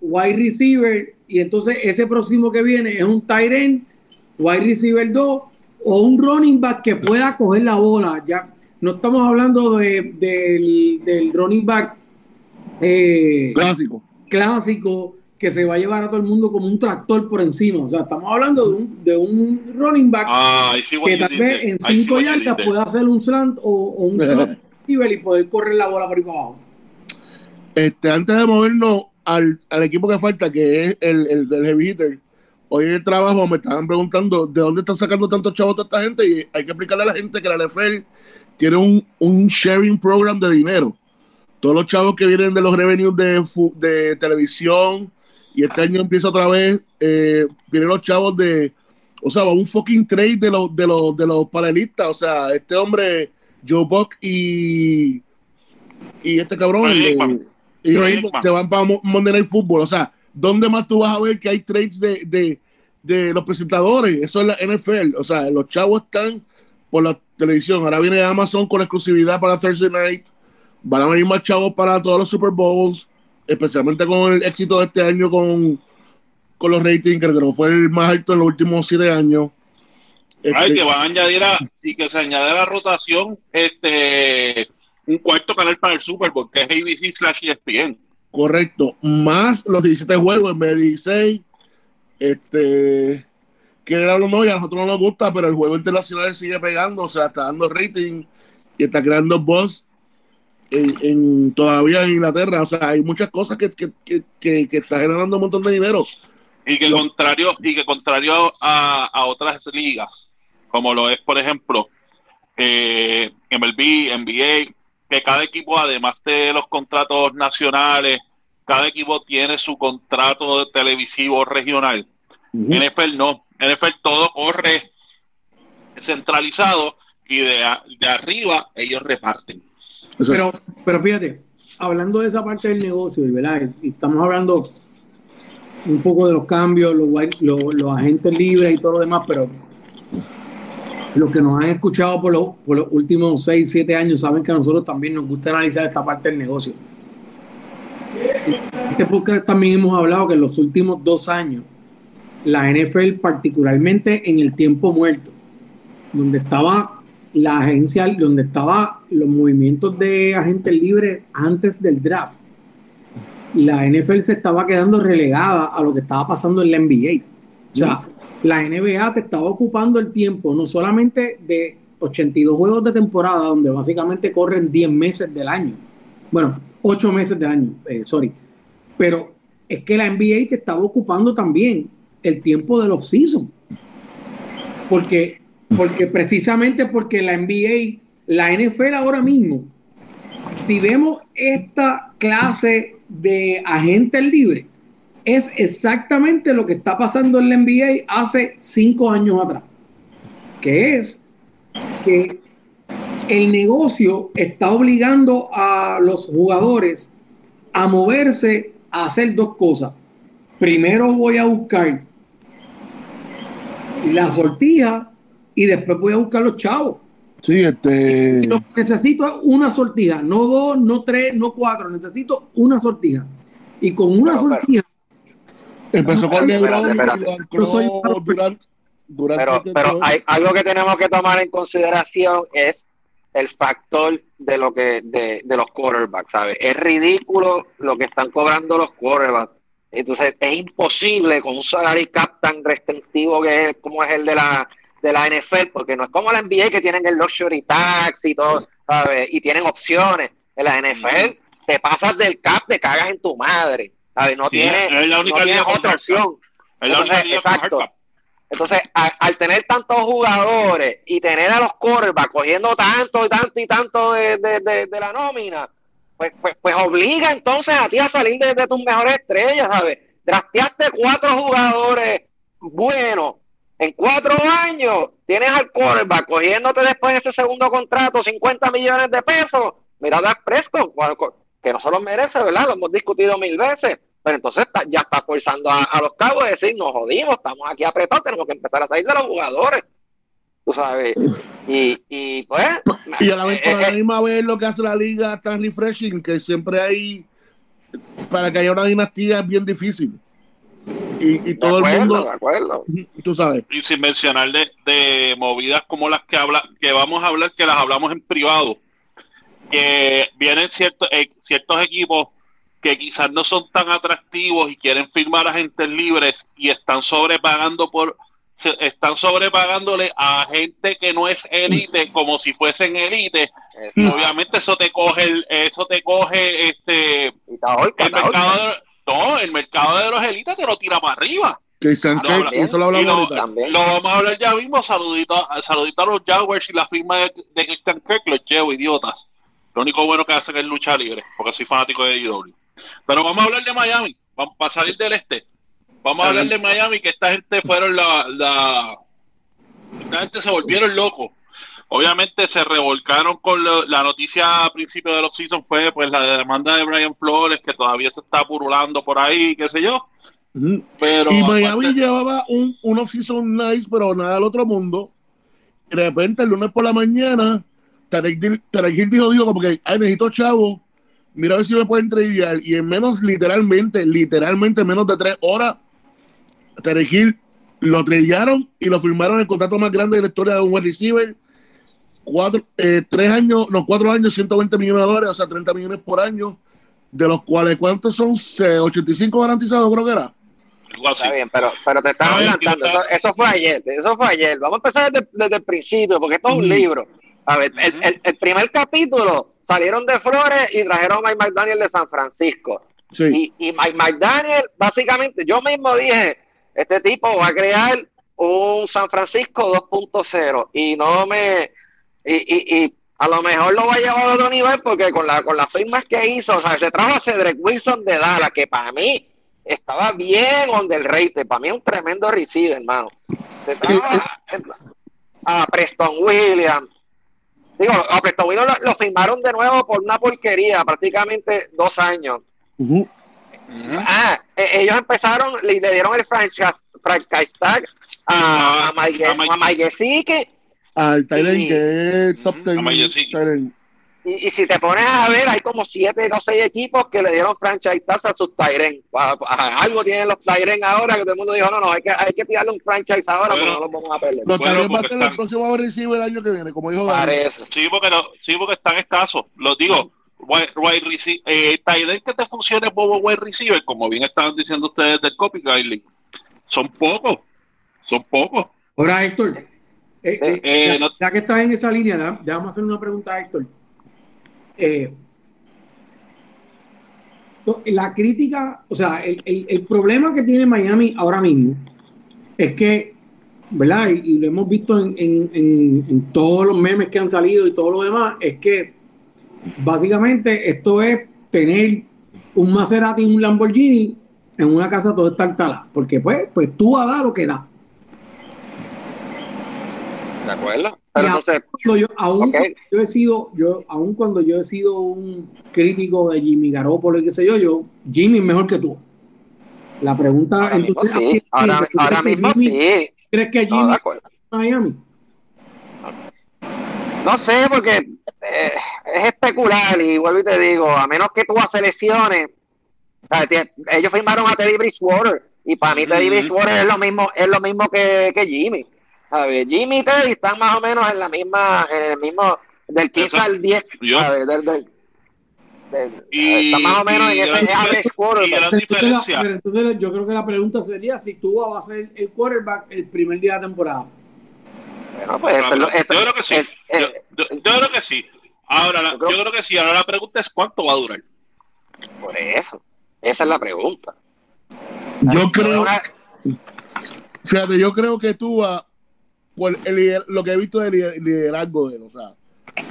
Speaker 4: wide receiver, y entonces ese próximo que viene es un tight end, wide receiver 2 o un running back que pueda coger la bola. Ya no estamos hablando de, del, del running back eh,
Speaker 2: clásico.
Speaker 4: Clásico que se va a llevar a todo el mundo como un tractor por encima. O sea, estamos hablando de un, de un running back que tal vez en cinco yardas pueda hacer un slant o, un <laughs> slant y poder correr la bola por ahí para abajo.
Speaker 2: Este, antes de movernos al, al equipo que falta, que es el, el del heavy hitter, hoy en el trabajo me estaban preguntando de dónde están sacando tantos chavos toda esta gente y hay que explicarle a la gente que la NFL tiene un, un sharing program de dinero. Todos los chavos que vienen de los revenues de, de televisión y este año empieza otra vez, eh, vienen los chavos de, o sea, un fucking trade de los, de los, de los panelistas, o sea, este hombre, Joe Buck y, y este cabrón, y, se van para Monday Night Football, o sea, ¿dónde más tú vas a ver que hay trades de, de, de los presentadores? Eso es la NFL, o sea, los chavos están por la televisión, ahora viene Amazon con exclusividad para Thursday Night, van a venir más chavos para todos los Super Bowls, especialmente con el éxito de este año con, con los ratings, que no fue el más alto en los últimos siete años.
Speaker 1: Ay, este, que van a añadir a, y que se añade a la rotación este un cuarto canal para el Super Bowl, que es ABC slash ESPN.
Speaker 2: Correcto, más los 17 juegos en vez de 16. Este, que era lo no, y a nosotros no nos gusta, pero el juego internacional sigue pegando, o sea, está dando rating y está creando buzz en, todavía en Inglaterra. O sea, hay muchas cosas que, que, que, que está generando un montón de dinero.
Speaker 1: Y que contrario, y que contrario a, a otras ligas, como lo es, por ejemplo, eh, MLB, NBA, que cada equipo, además de los contratos nacionales, cada equipo tiene su contrato televisivo regional. En NFL no. En NFL todo corre centralizado y de, de arriba ellos reparten.
Speaker 4: Pero, pero fíjate, hablando de esa parte del negocio, ¿verdad? Y estamos hablando un poco de los cambios, los, los, agentes libres y todo lo demás, pero los que nos han escuchado por los, por los últimos 6, 7 años saben que a nosotros también nos gusta analizar esta parte del negocio. Este podcast también hemos hablado que en los últimos dos años, la NFL, particularmente en el tiempo muerto, donde estaba la agencia donde estaba los movimientos de agentes libres antes del draft, la NFL se estaba quedando relegada a lo que estaba pasando en la NBA. O sea, la NBA te estaba ocupando el tiempo no solamente de 82 juegos de temporada, donde básicamente corren 10 meses del año. Bueno, 8 meses del año, eh, sorry. Pero es que la NBA te estaba ocupando también el tiempo de los season. Porque porque precisamente porque la NBA, la NFL ahora mismo, si vemos esta clase de agentes libres, es exactamente lo que está pasando en la NBA hace cinco años atrás. Que es que el negocio está obligando a los jugadores a moverse a hacer dos cosas. Primero voy a buscar la sortija y después voy a buscar los chavos.
Speaker 2: Sí, este.
Speaker 4: necesito una sortija, no dos, no tres, no cuatro, necesito una sortija. Y con una sortija.
Speaker 2: Empezó con
Speaker 3: pero, pero hay, algo que tenemos que tomar en consideración es el factor de lo que de, de los quarterbacks, ¿sabes? Es ridículo lo que están cobrando los quarterbacks. Entonces es imposible con un salary cap tan restrictivo que es como es el de la de la NFL, porque no es como la NBA que tienen el luxury tax y todo, ¿sabes? Y tienen opciones. En la NFL te pasas del cap, te cagas en tu madre, ¿sabes? No tienes, otra opción. exacto. Entonces, al tener tantos jugadores y tener a los quarterbacks cogiendo tanto y tanto y tanto de, de, de, la nómina, pues, pues, pues, obliga entonces a ti a salir de, tus mejores estrellas, ¿sabes? Drafteaste cuatro jugadores buenos en cuatro años, tienes al quarterback cogiéndote después de ese segundo contrato 50 millones de pesos. Mira a Prescott, que no se los merece, ¿verdad? Lo hemos discutido mil veces pero entonces ya está forzando a, los cabos a decir, nos jodimos, estamos aquí apretados, tenemos que empezar a salir de los jugadores. Tú sabes. Y, y pues. <laughs>
Speaker 2: Y a la, eh, eh, misma vez lo que hace la liga tan refreshing, que siempre hay. Para que haya una dinastía es bien difícil. Y, y todo el mundo.
Speaker 3: De acuerdo.
Speaker 2: Tú sabes.
Speaker 1: Y sin mencionar de, de movidas como las que habla, que vamos a hablar, que las hablamos en privado. Que vienen ciertos, eh, ciertos equipos que quizás no son tan atractivos y quieren firmar agentes libres y están sobrepagando por están sobrepagándole a gente que no es élite como si fuesen élite. Obviamente eso te coge el, eso te coge este el mercado de, no el mercado de los élites te lo tira para arriba.
Speaker 2: Eso lo hablamos
Speaker 1: lo, vamos a hablar ya mismo. Saludito, saludito a los Jaguars y la firma de, de Christian Kirk los llevo idiotas. Lo único bueno que hacen es lucha libre porque soy fanático de IW pero vamos a hablar de Miami, vamos a salir del este. Vamos a hablar de Miami, que esta gente fueron la, la esta gente se volvieron locos. Obviamente se revolcaron con la noticia a principio de los season fue pues la demanda de Brian Flores que todavía se está purulando por ahí, qué sé yo. Pero
Speaker 2: y Miami llevaba un, un off-season nice, pero nada del otro mundo. Y de repente el lunes por la mañana, Tarek, Hill dijo, dijo como que, ay, necesito chavo mira a ver si me pueden tradear. Y en menos, literalmente, literalmente menos de tres horas, Tarek Hill lo tradearon y lo firmaron el contrato más grande de la historia de un wide receiver. Cuatro, eh, tres años, no, cuatro años, 120 millones de dólares, o sea, 30 millones por año, de los cuales, ¿cuántos son? 85 garantizados, creo que era.
Speaker 3: Está bien, pero, pero te estás adelantando. Eso, fue ayer, eso fue ayer. Vamos a empezar desde, el principio, porque esto es un libro. A ver, el, el primer capítulo salieron de Flores y trajeron a Mike McDaniel de San Francisco. Y, y Mike McDaniel, básicamente, yo mismo dije, este tipo va a crear un San Francisco 2.0 y no me... Y, y, a lo mejor lo va a llevar a otro nivel porque con, la, con las firmas que hizo, o sea, se trajo a Cedric Wilson de Dallas, que para mí estaba bien on del rate, para mí es un tremendo receiver, hermano. Se trajo a Preston Williams, Digo, a Prestovino lo, lo, firmaron de nuevo por una porquería, prácticamente dos años. Ah, e, ellos empezaron, le, le, dieron el franchise, franchise tag a, a, Mike
Speaker 2: Al Tyrant que es top 10.
Speaker 3: Y, si te pones a ver, hay como siete o seis equipos que le dieron franchise tag a sus Tyren. Algo tienen los Tyren ahora que todo el mundo dijo, no, no, hay que, hay que tirarle un franchise ahora porque no los vamos a perder.
Speaker 2: Los bueno, va a ser el próximo receiver el año que viene, como dijo
Speaker 1: Daniel. Sí, porque, no, sí, porque están escasos. Lo digo, wide, wide eh, que te funcione como wide receiver, como bien estaban diciendo ustedes del copy son pocos. Son pocos.
Speaker 4: Ahora, Héctor, eh, eh, eh ya, que estás en esa línea, déjame hacer una pregunta a Héctor. Eh, la crítica, o sea, el, problema que tiene Miami ahora mismo es que, ¿verdad? Y, lo hemos visto en, todos los memes que han salido y todo lo demás, es que básicamente esto es tener un Maserati y un Lamborghini en una casa todo estartalada, porque pues, pues tú vas a dar lo que da.
Speaker 3: ¿De acuerdo? Pero entonces,
Speaker 4: yo, aún yo he sido, yo, aún cuando yo he sido un crítico de Jimmy Garoppolo y qué sé yo, yo, Jimmy es mejor que tú. La pregunta entonces,
Speaker 3: sí. ahora, ahora mismo
Speaker 4: Jimmy,
Speaker 3: sí.
Speaker 4: ¿Crees que Jimmy
Speaker 3: no, Miami? No sé, porque eh, es especular y vuelvo y te digo, a menos que tú haces lesiones, ellos firmaron a Teddy Bridgewater y para mí Teddy Bridgewater es lo mismo, es lo mismo que, que Jimmy. A ver, Jimmy y Teddy están más o menos en la misma, en el mismo, del 15 al 10. A ver, del, del, y, está más o menos en ese average quarterback.
Speaker 4: Entonces, entonces, yo creo que la pregunta sería si tú vas a ser el quarterback el primer día de la temporada.
Speaker 3: Bueno, pues eso,
Speaker 1: yo creo que sí. yo, creo que sí. Ahora, yo creo, yo creo, que sí. Ahora la pregunta es cuánto va a durar.
Speaker 3: Por eso. Esa es la pregunta.
Speaker 2: Yo creo. Fíjate, yo creo que tú vas por el, lo que he visto del liderazgo de él, o sea,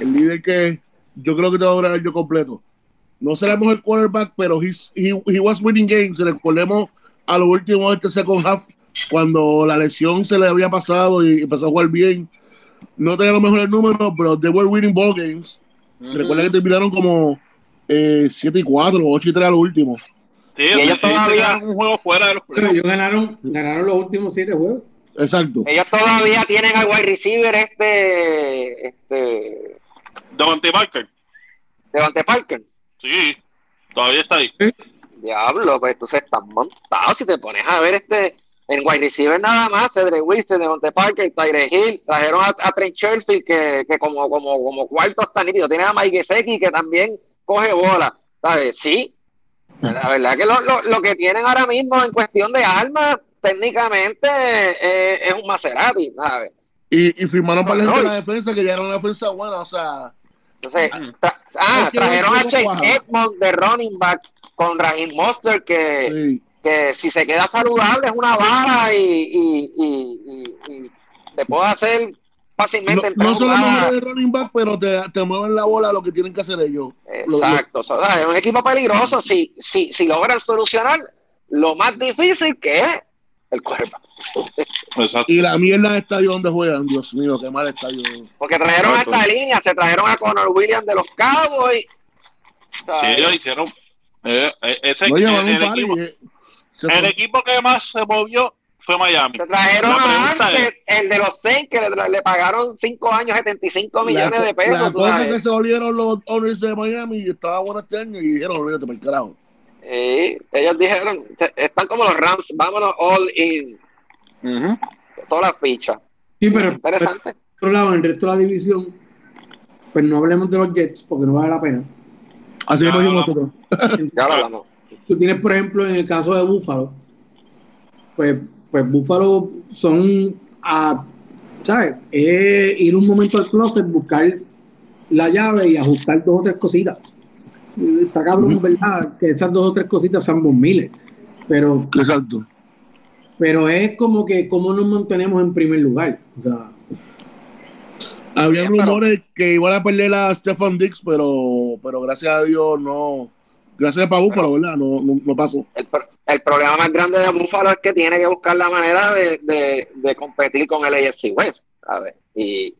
Speaker 2: el líder que yo creo que te va a durar el año completo. No será el mejor quarterback, pero he, he, was winning games. Recordemos a lo último de este second half, cuando la lesión se le había pasado y empezó a jugar bien. No tenía los mejores números, pero they were winning ball games. Recuerda que terminaron como eh, 7 y 4, 8 y 3 al último.
Speaker 3: Sí, y ellos todavía
Speaker 1: un juego fuera de los
Speaker 4: Pero ellos ganaron, ganaron los últimos 7 juegos.
Speaker 2: Exacto.
Speaker 3: Ellos todavía tienen al wide receiver este. este
Speaker 1: Devante Parker.
Speaker 3: Devante Parker.
Speaker 1: Sí, todavía está ahí.
Speaker 3: Diablo, pues entonces están montados. Si te pones a ver este. En wide receiver nada más, Cedric Wilson, Devante Parker, Tyre Hill, trajeron a, a Trent Sherfield que, que como, como, como cuarto está nítido. Tienen a Mike Gesecki que también coge bola. ¿Sabes? Sí. La verdad que lo, lo, lo que tienen ahora mismo en cuestión de armas técnicamente eh, es un Maserati, ¿sabes?
Speaker 2: Y, y firmaron para la defensa que ya era una defensa buena, o sea.
Speaker 3: Entonces, ah, trajeron a Chase Edmond de running back con Raheem Monster que, que si se queda saludable es una baja y, y, y, y te puede hacer fácilmente.
Speaker 2: No, no son los mejores de running back, pero te, te, mueven la bola lo que tienen que hacer ellos.
Speaker 3: Exacto, lo, lo... es un equipo peligroso si, si, si logran solucionar lo más difícil que es el cuerpo. <laughs>
Speaker 2: Y la mierda de estadio donde juegan, Dios mío, qué mal estadio.
Speaker 3: Porque trajeron a esta línea, se trajeron a Conor Williams de los Cowboys.
Speaker 1: Sí, ellos hicieron. Eh, eh ese, el, el, equipo, eh, el equipo que más se movió fue Miami.
Speaker 3: Se trajeron a Armstead, el de los Saints, que le, le, pagaron 5 años, 75 millones
Speaker 2: la,
Speaker 3: de pesos.
Speaker 2: La cosa que se volvieron los owners de Miami y estaba bueno este año y dijeron, olvídate, por el carajo.
Speaker 3: Sí, ellos dijeron, están como los Rams, vámonos all in. Uh -huh. Todas las fichas.
Speaker 4: Sí, pero, interesante. por otro lado, en el resto de la división, pues no hablemos de los Jets porque no vale la pena.
Speaker 2: Así lo dijimos nosotros.
Speaker 3: ya lo hablamos.
Speaker 4: Tú tienes, por ejemplo, en el caso de Buffalo, pues, pues Buffalo son, a, ¿sabes? Es ir un momento al closet, buscar la llave y ajustar dos o tres cositas está cabrón, ¿verdad? Que esas dos o tres cositas son dos miles. Pero.
Speaker 2: Exacto.
Speaker 4: Pero es como que, ¿cómo nos mantenemos en primer lugar? O sea.
Speaker 2: Había rumores que iban a perder a Stefan Dix, pero, pero gracias a Dios no. Gracias a Búfalo, ¿verdad? No, no, no pasó.
Speaker 3: El, el, problema más grande de Búfalo es que tiene que buscar la manera de, de, de competir con el AFC West, ¿sabes? Y.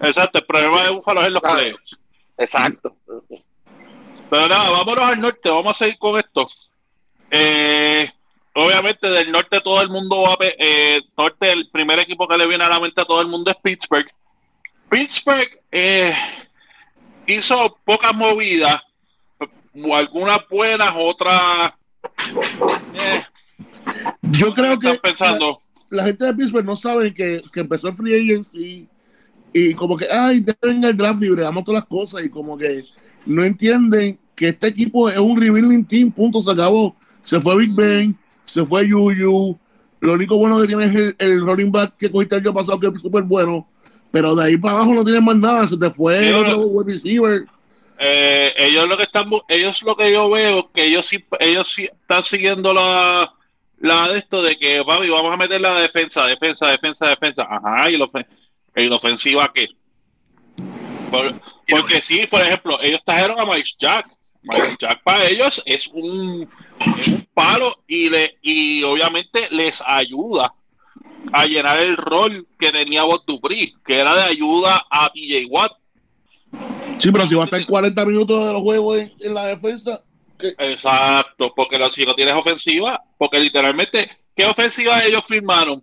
Speaker 1: Exacto, el problema de Búfalo es los playoffs.
Speaker 3: Exacto.
Speaker 1: Pero nada, vámonos al norte, vamos a seguir con esto. Eh, obviamente del norte todo el mundo va a... Eh, norte, el primer equipo que le viene a la mente a todo el mundo es Pittsburgh. Pittsburgh eh, hizo pocas movidas, algunas buenas, otras...
Speaker 2: Eh, Yo creo que
Speaker 1: pensando?
Speaker 2: La, la, gente de Pittsburgh no sabe que, que empezó el free agency y como que, ay, deben el draft libre, damos todas las cosas y como que no entienden que este equipo es un rebuilding team, punto, se acabó. Se fue Big Ben, se fue Yuyu. Lo único bueno que tiene es el, el rolling back que cogiste el año pasado, que es súper bueno. Pero de ahí para abajo no tienen más nada. Se te fue el otro wide receiver.
Speaker 1: Eh, ellos lo que están, ellos lo que yo veo, que ellos ellos están siguiendo la, la de esto de que, papi, vamos a meter la defensa, defensa, defensa, defensa. Ajá, y la en ofensiva, ¿qué? Por, porque sí, por ejemplo, ellos trajeron a Mike Jack. Mike Jack para ellos es un, es un palo y, le, y obviamente les ayuda a llenar el rol que tenía Bob Dupri, que era de ayuda a TJ Watt.
Speaker 2: Sí, pero si va a estar 40 minutos de los juegos en, la defensa.
Speaker 1: Exacto, porque si no tienes ofensiva, porque literalmente, ¿qué ofensiva ellos firmaron?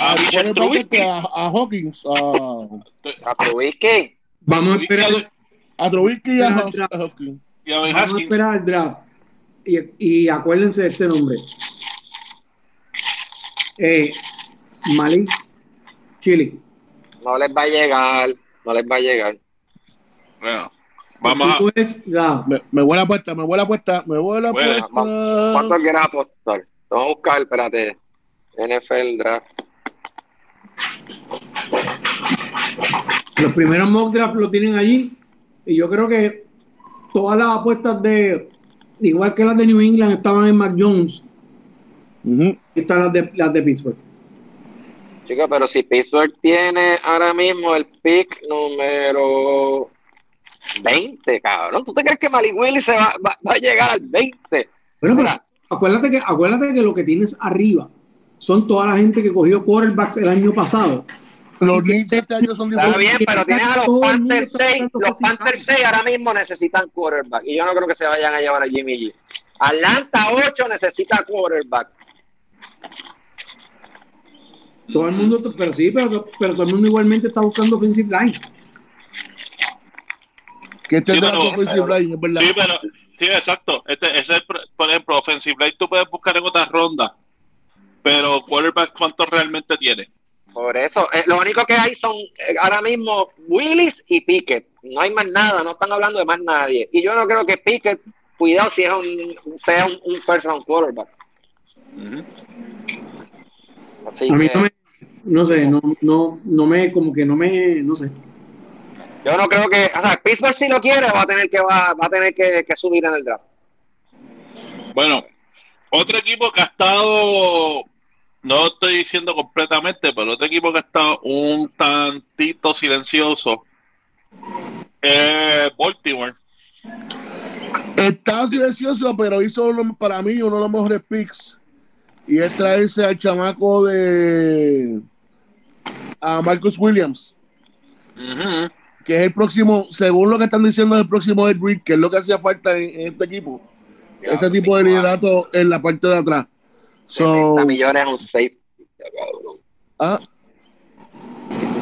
Speaker 2: A, a, Hawkins,
Speaker 3: a, a Trubisky.
Speaker 4: Vamos a esperar
Speaker 2: a Trubisky y a,
Speaker 4: Hawkins. Vamos a esperar al draft. Y, y acuérdense de este nombre. Eh, Malik Chile.
Speaker 3: No les va a llegar, no les va a llegar.
Speaker 1: Bueno, vamos
Speaker 2: a... Me, me voy a apuesta, me voy a apuesta, me voy a apuesta.
Speaker 3: ¿Cuánto quieres apostar? Vamos a buscar, espérate. NFL Draft.
Speaker 4: Los primeros mock draft lo tienen allí. Y yo creo que todas las apuestas de, igual que las de New England, estaban en Mac Jones. Y están las de, las de Pittsburgh.
Speaker 3: Chicos, pero si Pittsburgh tiene ahora mismo el pick número 20, cabrón. ¿Tú te crees que Malik Willis se va, a llegar al 20?
Speaker 4: Bueno, pero acuérdate que, acuérdate que lo que tienes arriba son toda la gente que cogió quarterbacks el año pasado.
Speaker 2: Los Knicks este año son
Speaker 3: Está bien, pero tienes a los Panthers 6. Los Panthers 6 ahora mismo necesitan quarterback. Y yo no creo que se vayan a llevar a Jimmy G. Atlanta 8 necesita quarterback.
Speaker 4: Todo el mundo, pero sí, pero, pero todo el mundo igualmente está buscando offensive line.
Speaker 2: ¿Qué tendrá sí, offensive line? Es verdad.
Speaker 1: Sí, pero, sí, exacto. Este, ese es, por ejemplo, offensive line tú puedes buscar en otras rondas. Pero quarterback, ¿cuánto realmente tiene?
Speaker 3: Por eso, eh, lo único que hay son eh, ahora mismo Willis y Pickett. No hay más nada, no están hablando de más nadie. Y yo no creo que Pickett, cuidado si es un, sea un, un first round quarterback.
Speaker 4: a mí no me, no sé, no, no, no me, como que no me, no sé.
Speaker 3: Yo no creo que, o sea, Pittsburgh si lo quiere va a tener que va, va a tener que, que subir en el draft.
Speaker 1: Bueno, otro equipo que ha estado no estoy diciendo completamente, pero otro equipo que está un tantito silencioso es Baltimore.
Speaker 2: Está silencioso, pero hizo para mí uno de los mejores picks. Y es traerse al chamaco de a Marcus Williams. Que es el próximo, según lo que están diciendo, es el próximo Ed Reed, que es lo que hacía falta en, este equipo. Ese tipo de liderato en la parte de atrás.
Speaker 3: 70 millones un safety,
Speaker 2: Ah.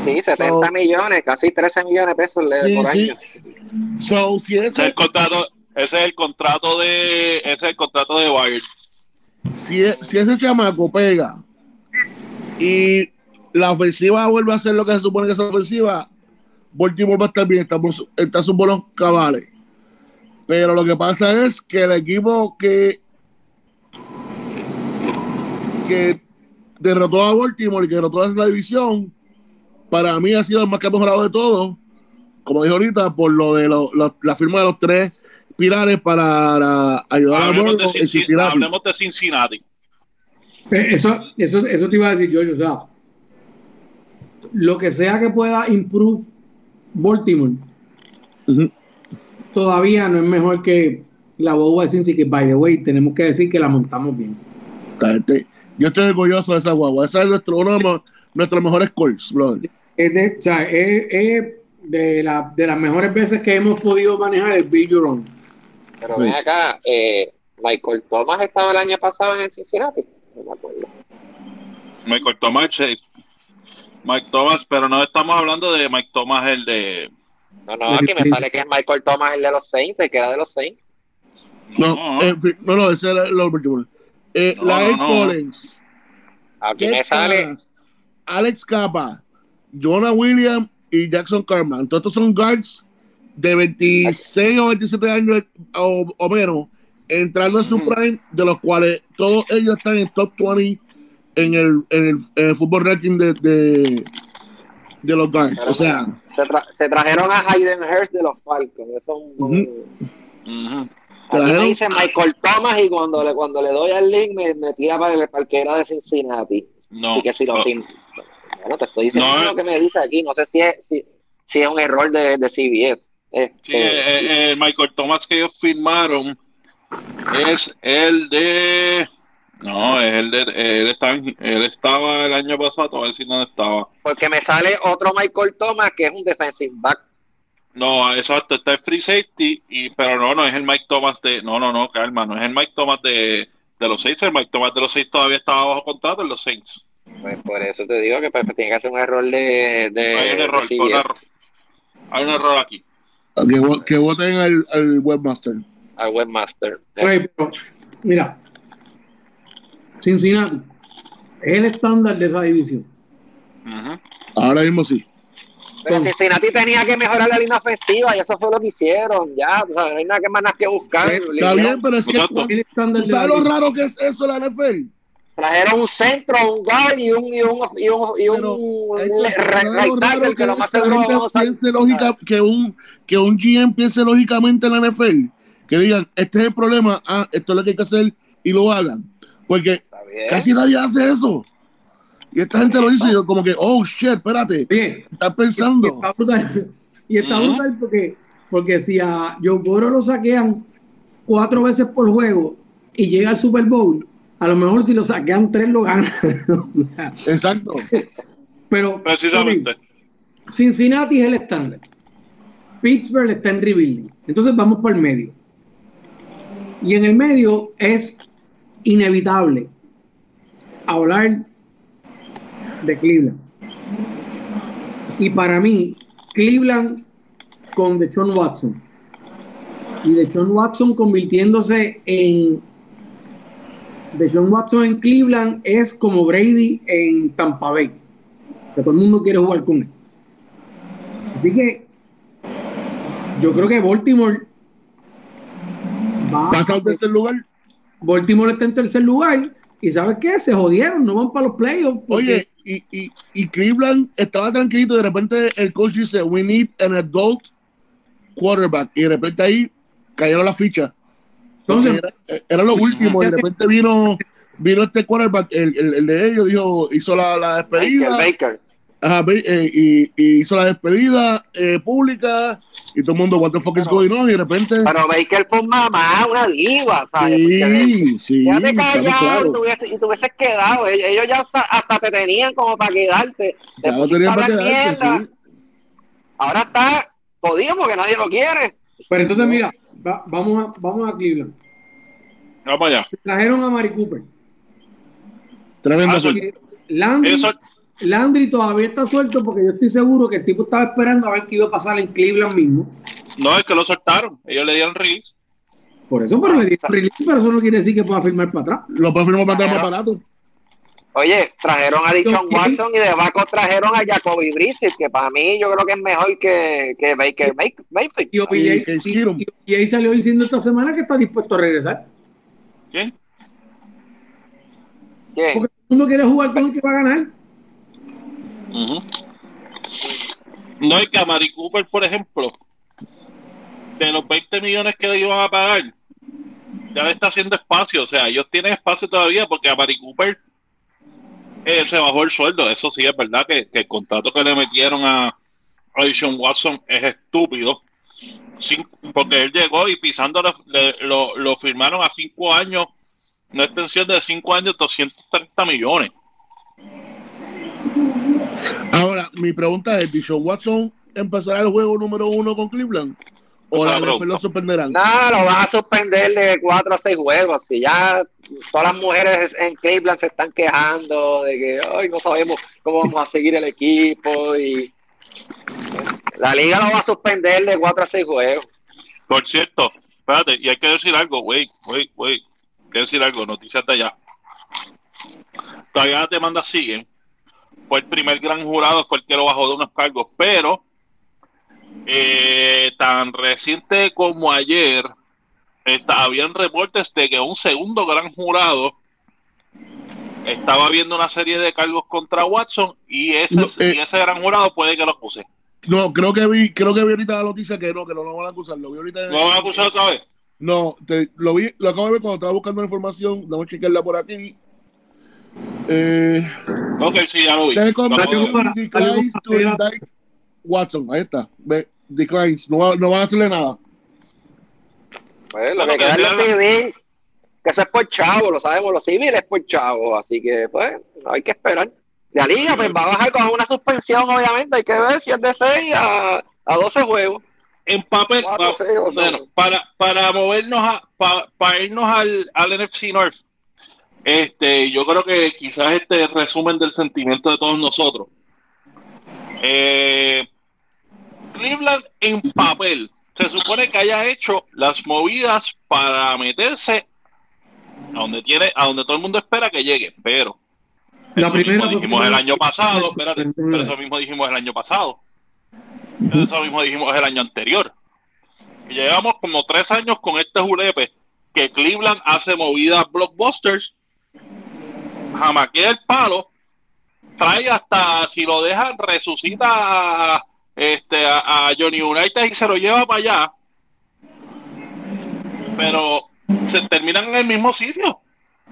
Speaker 3: Sí, 70 millones, casi 13 millones de pesos sí, por año.
Speaker 2: So, si ese,
Speaker 1: es el contrato, ese es el contrato de ese es el contrato de Wired.
Speaker 2: Si, si ese chamaco pega y la ofensiva vuelve a hacer lo que se supone que es la ofensiva, Baltimore va a estar bien, estamos, está sus buenos cabales. Pero lo que pasa es que el equipo que que derrotó a Baltimore y que derrotó a la división, para mí ha sido el más que ha mejorado de todo, como dije ahorita, por lo de la firma de los tres pilares para ayudar
Speaker 1: a Cincinnati. Hablemos de Cincinnati.
Speaker 4: Eh, eso, eso, eso te iba a decir yo, o sea, lo que sea que pueda improve Baltimore, todavía no es mejor que la boba de Cincinnati, que by the way, tenemos que decir que la montamos bien.
Speaker 2: Yo estoy orgulloso de esa guagua. Esa es nuestro, uno de nuestros mejores calls, brother.
Speaker 4: Es de, o sea, es, de, la, de las mejores veces que hemos podido manejar el Bill Run.
Speaker 3: Pero ven acá, eh, Michael Thomas estaba el año pasado en Cincinnati. No me acuerdo.
Speaker 1: Michael Thomas, Mike Thomas, pero no estamos hablando de Mike Thomas, el de.
Speaker 3: No, no, aquí me sale que es Michael Thomas, el de los Saints, el que era de los Saints.
Speaker 2: No, no, eh, no, no ese era el Baltimore. Eh, la Collins.
Speaker 3: Aquí me sale.
Speaker 2: Alex Capa, Jonah Williams y Jackson Carman. Todos estos son guards de 26 o 27 años o, menos, entrando en su prime, de los cuales todos ellos están en top 20 en el, en el, fútbol ranking de, de, de, los guards. o sea,
Speaker 3: se, trajeron a Hayden Hurst de los Falcons. Eso es un, me dice Michael Thomas y cuando le, cuando le doy al link me, me tira para el parquera de Cincinnati.
Speaker 1: No.
Speaker 3: Y que si lo no. Bueno, te estoy diciendo lo que me dice aquí. No sé si es, si, si es un error de, de CBS.
Speaker 1: Este, sí, eh, eh, Michael Thomas que ellos firmaron es el de No, es el de, él, está, él estaba el año pasado, a ver si no estaba.
Speaker 3: Porque me sale otro Michael Thomas que es un defensive back.
Speaker 1: No, exacto, está el free safety, y, pero no, no es el Mike Thomas de. No, no, no, calma, no es el Mike Thomas de, de los Saints. El Mike Thomas de los Saints todavía estaba bajo contrato en los Saints.
Speaker 3: Pues por eso te digo que pues, tiene que hacer un error de. de
Speaker 1: hay un error, hay un error aquí.
Speaker 2: Que, que voten al, al webmaster.
Speaker 3: Al webmaster.
Speaker 4: mira, Cincinnati es el estándar de esa división.
Speaker 2: Ahora mismo sí.
Speaker 3: Pero Cincinnati tenía que mejorar la línea ofensiva y eso fue lo que hicieron. Ya, o sea, no hay nada que más que buscar.
Speaker 2: Está bien, pero es que ¿sabes lo raro que es eso la NFL?
Speaker 3: Trajeron un centro, un guard y un y un y un, y un
Speaker 2: right que, lo más seguro piense lógica, que un que un GM piense lógicamente en la NFL, que digan, este es el problema, ah, esto es lo que hay que hacer y lo hagan. Porque casi nadie hace eso. Y esta gente lo dice y yo como que, oh, shit, espérate. Estás pensando.
Speaker 4: Y está brutal, y está brutal porque, porque si a Joe Burrow lo saquean cuatro veces por juego y llega al Super Bowl, a lo mejor si lo saquean tres lo ganan. <laughs>
Speaker 2: Exacto.
Speaker 4: Pero,
Speaker 1: Precisamente.
Speaker 4: Cincinnati es el estándar. Pittsburgh está en rebuilding. Entonces vamos por el medio. Y en el medio es inevitable hablar de Cleveland. Y para mí, Cleveland con Deshaun Watson. Y Deshaun Watson convirtiéndose en. Deshaun Watson en Cleveland es como Brady en Tampa Bay. Que todo el mundo quiere jugar con él. Así que. Yo creo que Baltimore.
Speaker 2: Va ¿Pasa al tercer lugar?
Speaker 4: Baltimore está en tercer lugar. Y ¿sabes qué? Se jodieron, no van para los playoffs.
Speaker 2: Oye, y, y, y, Cleveland estaba tranquilito y de repente el coach dice, we need an adult quarterback. Y de repente ahí cayeron las fichas. Entonces, era, lo último. Y de repente vino, vino este quarterback, el, el, el de ellos, dijo, hizo la, la despedida. Baker, eh, y, y, hizo la despedida eh, pública y todo el mundo, what the fuck is going on? Y de repente.
Speaker 3: Pero Baker fue mamá, una diva, ¿sabes?
Speaker 2: Sí, sí.
Speaker 3: Ya te callado y, te y te hubieses quedado. Ellos ya hasta, hasta, te tenían como para quedarte.
Speaker 2: Ya lo tenían para quedarte, sí.
Speaker 3: Ahora está jodido porque nadie lo quiere.
Speaker 4: Pero entonces, mira, vamos, a, vamos a Cleveland.
Speaker 1: Vamos allá.
Speaker 4: Trajeron a Mari Cooper.
Speaker 2: Tremendo.
Speaker 4: Ah, Landry, Eso Landry todavía está suelto porque yo estoy seguro que el tipo estaba esperando a ver qué iba a pasar en Cleveland mismo.
Speaker 1: No, es que lo soltaron. Ellos le dieron release.
Speaker 4: Por eso, pero le dieron release, pero eso no quiere decir que pueda firmar para atrás.
Speaker 2: Lo puede firmar para atrás más barato.
Speaker 3: Oye, trajeron a Dixon Watson y de Baco trajeron a Jacoby Brissett, que para mí yo creo que es mejor que, que Baker Mayfield.
Speaker 4: Y, ahí salió diciendo esta semana que está dispuesto a regresar.
Speaker 1: ¿Quién?
Speaker 3: ¿Quién?
Speaker 4: Porque todo el mundo quiere jugar con el que va a ganar.
Speaker 1: No hay que Mari Cooper, por ejemplo, de los 20 millones que le iban a pagar, ya le está haciendo espacio. O sea, ellos tienen espacio todavía porque a Mari Cooper eh, se bajó el sueldo. Eso sí es verdad que, el contrato que le metieron a, a Watson es estúpido. porque él llegó y pisando lo, lo, firmaron a cinco años, una extensión de cinco años, 230 millones.
Speaker 2: Ahora, mi pregunta es, ¿Dishon Watson empezará el juego número uno con Cleveland? ¿O la lo suspenderán?
Speaker 3: No, lo van a suspender de cuatro a seis juegos. Si ya todas las mujeres en Cleveland se están quejando de que hoy no sabemos cómo vamos a seguir el equipo y la liga lo va a suspender de cuatro a seis juegos.
Speaker 1: Por cierto, espérate, y hay que decir algo, güey, güey, güey, hay que decir algo, noticias de allá. Todavía las demandas siguen fue el primer gran jurado, fue el que lo bajó de unos cargos, pero eh, tan reciente como ayer, está, habían reportes de que un segundo gran jurado estaba viendo una serie de cargos contra Watson y ese, eh, ese gran jurado puede que lo acuse.
Speaker 2: No, creo que vi, creo que vi ahorita la noticia que no, que no lo van a acusar. Lo vi ahorita.
Speaker 1: ¿No lo van a acusar otra vez?
Speaker 2: No, lo vi, lo acabo de ver cuando estaba buscando la información. Vamos a chequearla por aquí. Eh,
Speaker 1: ok, sí, ya lo vi.
Speaker 2: Declines to indict Watson. Ahí está. Declines. No, no van a hacerle nada.
Speaker 3: Pues lo que queda es lo civil. que eso es por chavo, lo sabemos, los civiles es por chavo, así que pues hay que esperar. La liga pues va a bajar con una suspensión, obviamente, hay que ver si es de 6 a, a 12 juegos.
Speaker 1: En papel, bueno, para, para movernos, a, para, irnos al, al NFC North, este, yo creo que quizás este resumen del sentimiento de todos nosotros. Eh, Cleveland en papel se supone que haya hecho las movidas para meterse a donde tiene, a donde todo el mundo espera que llegue, pero
Speaker 4: la primera
Speaker 1: mismo dijimos el año pasado, pero eso mismo dijimos el año pasado, eso mismo dijimos el año anterior. Y llevamos como tres años con este julepe que Cleveland hace movidas blockbusters, jamaquea el palo, trae hasta si lo dejan resucita este, a, Johnny United y se lo lleva para allá. Pero se terminan en el mismo sitio.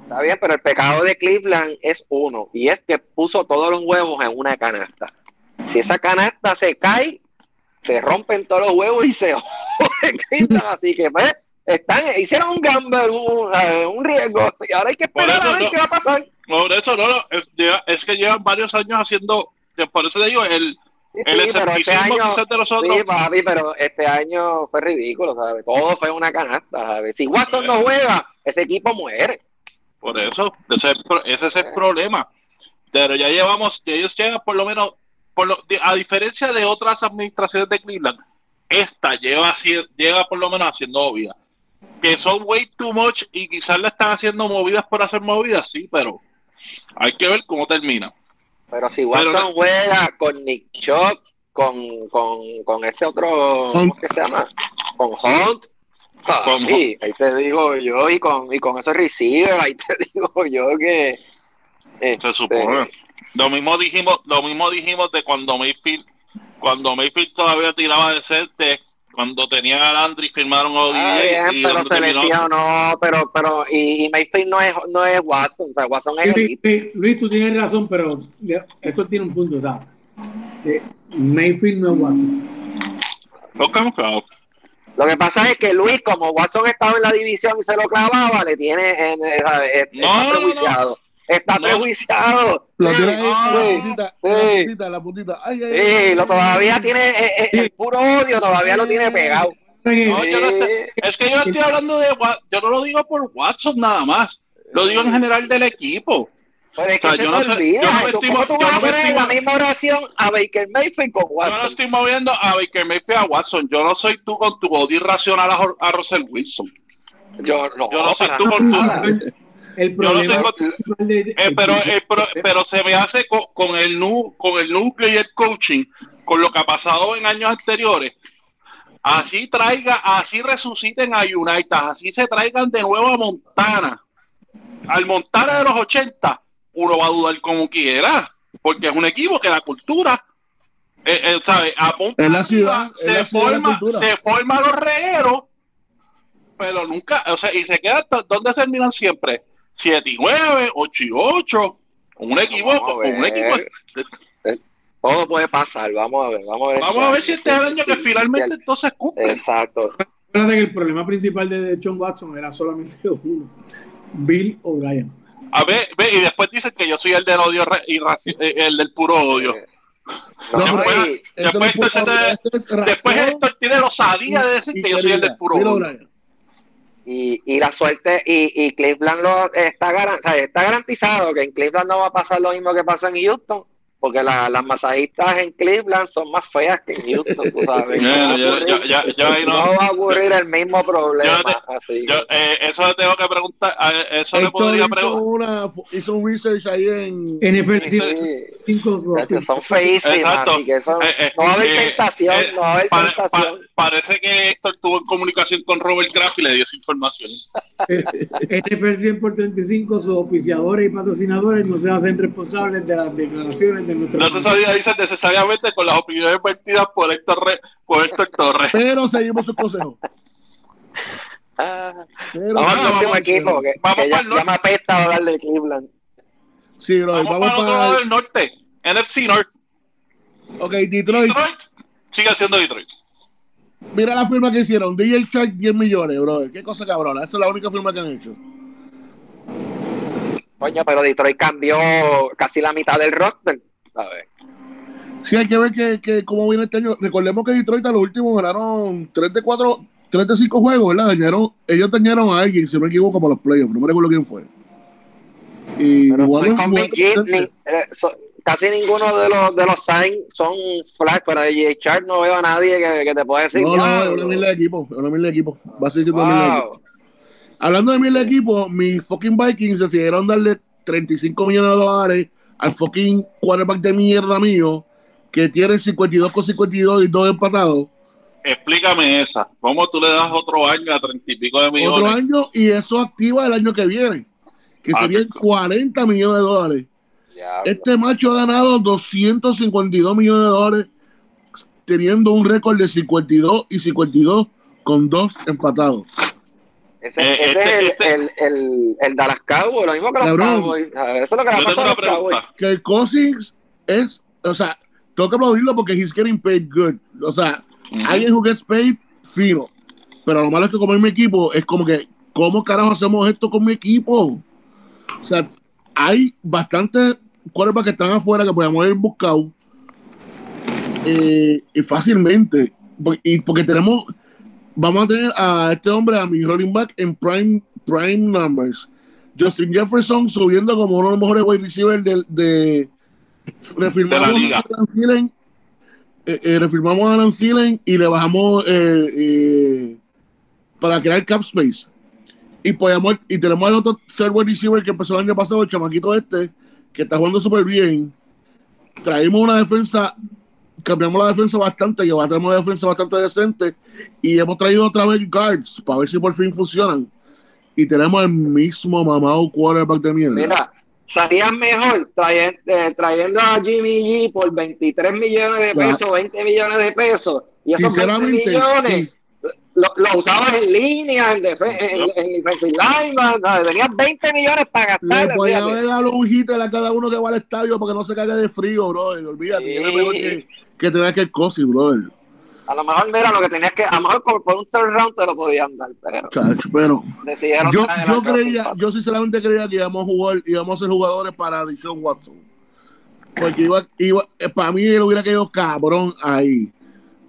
Speaker 3: Está bien, pero el pecado de Cleveland es uno, y es que puso todos los huevos en una canasta. Si esa canasta se cae, se rompen todos los huevos y se <laughs> joden Así que, pues, están, hicieron un gamble, un, un, riesgo, y ahora hay que esperar a ver qué va a pasar.
Speaker 1: Por eso, no, es, es que llevan varios años haciendo, por eso te digo, el, el
Speaker 3: sí, pero este año, de los otros. Sí, papi, pero este año fue ridículo, ¿sabes? Todo fue una canasta, ¿sabes? Si Watson no juega, ese equipo muere.
Speaker 1: Por eso, ese, es el problema. Pero ya llevamos, ellos llegan por lo menos, por lo, a diferencia de otras administraciones de Cleveland, esta lleva, llega por lo menos haciendo movidas. Que son way too much y quizás le están haciendo movidas por hacer movidas, sí, pero hay que ver cómo termina.
Speaker 3: Pero si Watson juega con Nick Chuck, con, con, con este otro, ¿cómo se llama? Con Hunt. Ah, sí, ahí te digo yo, y con, y con ese receiver, ahí te <laughs> digo yo que.
Speaker 1: Este, se supone. Lo mismo dijimos, lo mismo dijimos de cuando Mayfield, cuando Mayfield todavía tiraba de serte, cuando tenían a Landry firmaron
Speaker 3: a ah, bien, pero se no, pero, pero, y, Mayfield no es, no es Watson, o sea, Watson es
Speaker 4: Luis, Luis, tú tienes razón, pero esto tiene un punto, ¿sabes? Mayfield no es Watson.
Speaker 3: Lo que pasa es que Luis, como Watson estaba en la división y se lo clavaba, le tiene en, en, no, no, Está prejuiciado.
Speaker 2: Lo tiene ahí, la puntita, la puntita, la puntita. Ay, ay,
Speaker 3: sí, lo todavía tiene eh, eh, el, puro odio, todavía lo tiene pegado.
Speaker 1: No, yo no es que yo estoy hablando de yo no lo digo por Watson nada más, lo digo en general del equipo.
Speaker 3: Pero es que o sea, yo no sé, yo no estoy, ¿Cómo tú vas a poner la misma oración a Baker Mayfield con Watson?
Speaker 1: Yo no estoy moviendo a Baker Mayfield a Watson. Yo no soy tú con tu odio irracional a, a Russell Wilson.
Speaker 3: Yo no,
Speaker 1: yo no soy tú con tu... El problema eh, pero, eh, pero, se me hace con, el nu, con el núcleo y el coaching, con lo que ha pasado en años anteriores. Así traiga, así resuciten a United, así se traigan de nuevo a Montana. Al Montana de los 80, uno va a dudar como quiera, porque es un equipo que la cultura, eh, eh ¿sabe?
Speaker 2: en la ciudad,
Speaker 1: se, forma, se forma los regueros, pero nunca, o sea, y se queda, ¿dónde terminan siempre? 7 y 9, 8 y 8. Un equipo, un equipo.
Speaker 3: Todo puede pasar, vamos a ver. Vamos a ver,
Speaker 1: vamos a ver si este año que finalmente entonces cumple.
Speaker 3: Exacto.
Speaker 4: que el problema principal de John Watson era solamente <laughs> uno: Bill O'Brien.
Speaker 1: A ver, ve, y después dicen que yo soy el del odio, eh, el del puro odio. <laughs> No, después, después, después, esto tiene los osadía de decir que yo soy el del puro odio.
Speaker 3: Y, y la suerte, y, y Cleveland lo está, está garantizado que en Cleveland no va a pasar lo mismo que pasó en Houston, porque la, las masajistas en Cleveland son más feas que en Houston, tú sabes. <laughs> no, va a ocurrir el mismo problema.
Speaker 1: eh, eso le tengo que preguntar, eso le podría preguntar.
Speaker 2: Hizo un research ahí en
Speaker 4: NFL
Speaker 3: sí, 5 Son feísimas, que eso, eh, eh, no va a haber eh, tentación, no va a haber tentación.
Speaker 1: parece que Héctor estuvo en comunicación con Robert Kraft y le dio esa información.
Speaker 4: NFL 100 por 35, sus oficiadores y patrocinadores no se hacen responsables de las declaraciones
Speaker 1: no se sabía, dice necesariamente con las opiniones vertidas por Héctor, Re, por Héctor Torres.
Speaker 2: Pero seguimos su consejo.
Speaker 3: Ah, Pero, vamos al último equipo, que, vamos que ya, ya, me apesta hablar de Cleveland.
Speaker 2: Sí, bro, vamos,
Speaker 1: vamos para el lado del norte, NFC North.
Speaker 2: Ok, Detroit.
Speaker 1: Detroit sigue siendo Detroit.
Speaker 2: Mira la firma que hicieron, DJ Chuck 10 millones, bro. Qué cosa cabrona. Esa es la única firma que han hecho.
Speaker 3: Coño, pero Detroit cambió casi la mitad del roster. ¿Sabes?
Speaker 2: Sí, hay que ver que, que cómo viene este año. Recordemos que Detroit a los últimos ganaron 3 de 4, 3 de 5 juegos, ¿verdad? Dañaron, ellos dañaron a alguien, si no me equivoco, para los playoffs. No me recuerdo quién fue.
Speaker 3: Y pero igual, con eh, casi ninguno de los de los signs son flash, pero de Chart no veo a nadie que, que te pueda decir.
Speaker 2: No, no, es una mil de equipo, es una mil de equipo. Va a ser wow. mil de equipo. Hablando de mil de equipo, mis fucking Vikings decidieron darle 35 millones de dólares al fucking quarterback de mierda mío, que tiene 52 con 52 y dos empatados.
Speaker 1: Explícame esa. ¿Cómo tú le das otro año a 30 y pico de millones?
Speaker 2: Otro año y eso activa el año que viene, que ah, serían 40 millones de dólares. Este macho ha ganado 252 millones de dólares, teniendo un récord de 52 y 52 con dos empatados.
Speaker 3: Ese, eh, ese este, es este, el, el, el, Dallas Cowboys, lo mismo que los Cowboys. Eso es lo que le pasa a los Cowboys.
Speaker 2: Que el Cousins es, o sea, tengo que aplaudirlo porque he's getting paid good. O sea, alguien who gets paid, fino. Pero lo malo es que como es mi equipo, es como que, ¿cómo carajo hacemos esto con mi equipo? O sea, hay bastantes cuerpos que están afuera que podemos haber buscado eh, y fácilmente. Y porque tenemos, vamos a tener a este hombre, a mi rolling back, en prime, prime numbers. Justin Jefferson subiendo como uno de los mejores wide receivers de, de refirmamos de a Alan eh, eh, refirmamos a Alan y le bajamos eh, eh, para crear cap space. Y podemos, y tenemos al otro ser wide receiver que empezó el año pasado, el chamaquito este, que está jugando súper bien. Traímos una defensa, cambiamos la defensa bastante, que va a tener una defensa bastante decente, y hemos traído otra vez guards para ver si por fin funcionan. Y tenemos el mismo mamado quarterback de mierda.
Speaker 3: Mira, salían mejor trayendo, eh, trayendo a Jimmy G por 23 millones de pesos, 20 millones de pesos. Y esos 20 millones lo, lo usabas en línea, en, en, en defensive lineman, tenías 20 millones para gastar.
Speaker 2: Le voy a dar un hit a cada uno que va al estadio porque no se caiga de frío, bro. Olvídate, sí. mejor que, tener que el cosi, brother.
Speaker 3: A lo mejor, mira, lo que tenías que, a lo mejor por, un third round te lo podían dar, pero.
Speaker 2: Chacho, pero yo, yo creía, yo sinceramente creía que íbamos a jugar, íbamos a ser jugadores para Dishon Watson. Porque iba, iba, eh, para mí él hubiera quedado cabrón ahí.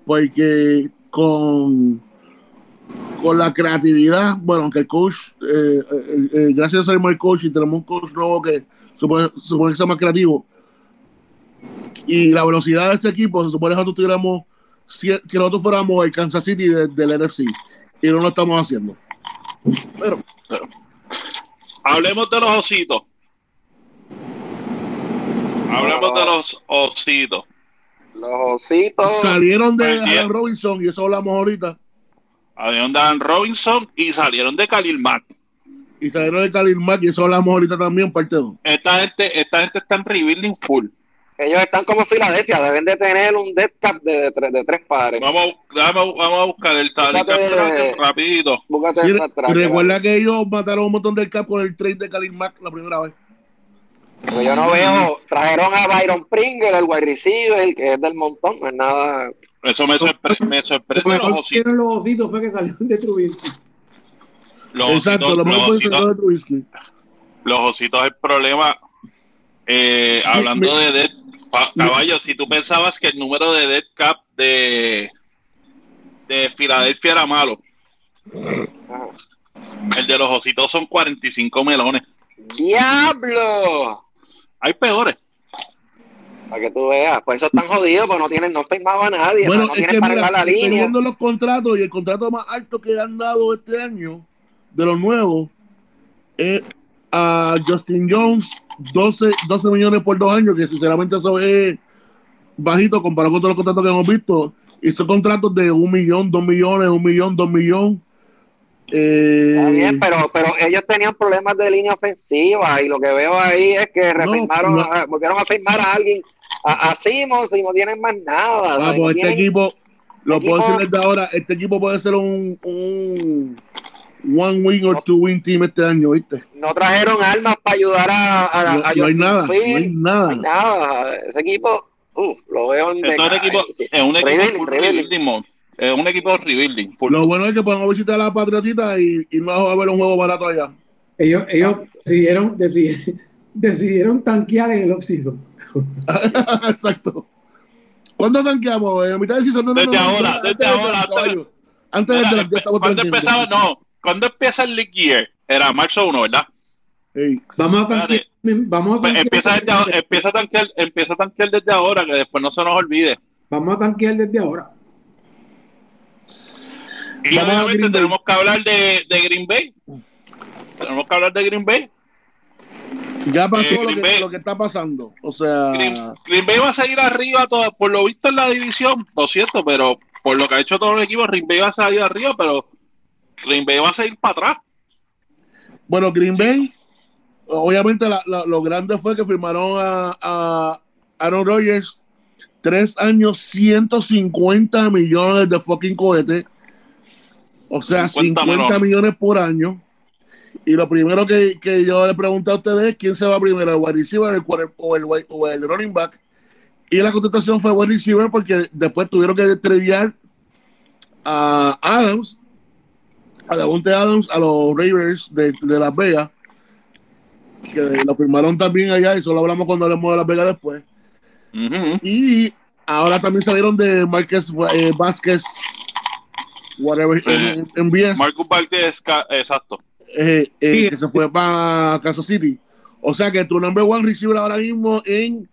Speaker 2: Porque con con la creatividad, bueno, aunque el coach, eh, eh, gracias a ser el coach y tenemos un coach nuevo que supone, supone que sea más creativo, y la velocidad de este equipo, se supone que nosotros tuviéramos, que nosotros fuéramos el Kansas City del NFC, y no lo estamos haciendo. Pero,
Speaker 1: hablemos de los ositos. Hablemos de los ositos.
Speaker 3: Los ositos
Speaker 2: salieron de Alan Robinson y eso hablamos ahorita
Speaker 1: Salieron de Dan Robinson y salieron de Khalil Mack.
Speaker 2: Y salieron de Khalil Mack y eso hablamos ahorita también, parte 2.
Speaker 1: Esta gente, esta gente está en rebuilding full.
Speaker 3: Ellos están como Filadelfia, deben de tener un death cap de, de, de tres pares.
Speaker 1: Vamos, vamos, vamos a buscar el talent rapidito.
Speaker 2: Sí, recuerda que ellos mataron un montón del cap con el trade de Khalil Mack la primera vez.
Speaker 3: Pues yo no veo, trajeron a Byron Pringle, el wide receiver, que es del montón, no es nada
Speaker 1: eso me, sorprende. Me sorprende
Speaker 4: los ositos. los ositos fue que salieron de Trubisky.
Speaker 1: Los Exacto, lo más fue de Trubisky. Los ositos, el problema. Eh, sí, hablando me, de caballo, si tú pensabas que el número de Dead Cap de, de Filadelfia era malo, el de los ositos son 45 melones.
Speaker 3: ¡Diablo!
Speaker 1: Hay peores.
Speaker 3: Para que tú veas, por eso están jodidos, porque no tienen, no firmaba a nadie,
Speaker 2: bueno,
Speaker 3: no
Speaker 2: es que mira, la línea. viendo los contratos y el contrato más alto que han dado este año, de los nuevos, es a Justin Jones, 12, 12 millones por dos años, que sinceramente eso es bajito comparado con todos los contratos que hemos visto. Y son contratos de un millón, dos millones, un millón, dos millones.
Speaker 3: Eh, Está bien, pero, pero ellos tenían problemas de línea ofensiva y lo que veo ahí es que refirmaron, no, no. volvieron a firmar a alguien a, a Simons y no tienen más nada.
Speaker 2: Ah, pues este equipo, lo equipo, puedo decir desde ahora, este equipo puede ser un, un one win or two win team este año, ¿viste?
Speaker 3: No trajeron armas para ayudar a, a,
Speaker 2: no,
Speaker 3: a
Speaker 2: no, hay nada, no hay nada, no
Speaker 3: hay nada. Ese equipo, uh, lo veo en
Speaker 1: es un equipo, es un equipo rebuilding, es un equipo rebuilding.
Speaker 2: Lo bueno es que podemos visitar a la Patriotita y, y no a ver un juego barato allá.
Speaker 4: Ellos, ellos decidieron, <laughs> decidieron, tanquear en el off <laughs>
Speaker 2: Exacto. ¿Cuándo tanqueamos? ¿En mitad de season?
Speaker 1: No, desde ahora, desde ahora.
Speaker 2: Antes de la
Speaker 1: ¿Cuándo empezaba? No. ¿Cuándo empieza el League Year? Era marzo 1, ¿verdad?
Speaker 4: Vamos a tanquear. Vamos a
Speaker 1: pues empieza, empieza, a tanquear, empieza a tanquear desde ahora, que después no se nos olvide.
Speaker 4: Vamos a tanquear desde ahora.
Speaker 1: Y obviamente tenemos que hablar de, de, Green Bay. Tenemos que hablar de Green Bay.
Speaker 2: Ya pasó eh, lo, que, lo, que, está pasando. O sea.
Speaker 1: Green, Bay va a seguir arriba, todo, por lo visto en la división, lo cierto, pero por lo que ha hecho todo el equipo, Green Bay va a salir arriba, pero Green Bay va a seguir para atrás.
Speaker 2: Bueno, Green Bay, obviamente lo grande fue que firmaron a, a Aaron Rodgers tres años, 150 millones de fucking cohetes. O sea, 50, millones por año. Y lo primero que, yo le pregunté a ustedes es quién se va primero, el wide receiver el, o, el, o el running back. Y la contestación fue wide receiver porque después tuvieron que tradear a Adams, a Devontae Adams, a los Ravens de, Las Vegas, que lo firmaron también allá, y solo hablamos cuando hablemos de Las Vegas después. Y ahora también salieron de Márquez eh, Vázquez whatever, en, en
Speaker 1: Marcus Valdez, exacto.
Speaker 2: Eh, eh, que se fue para Kansas City. O sea que tu number one receiver ahora mismo en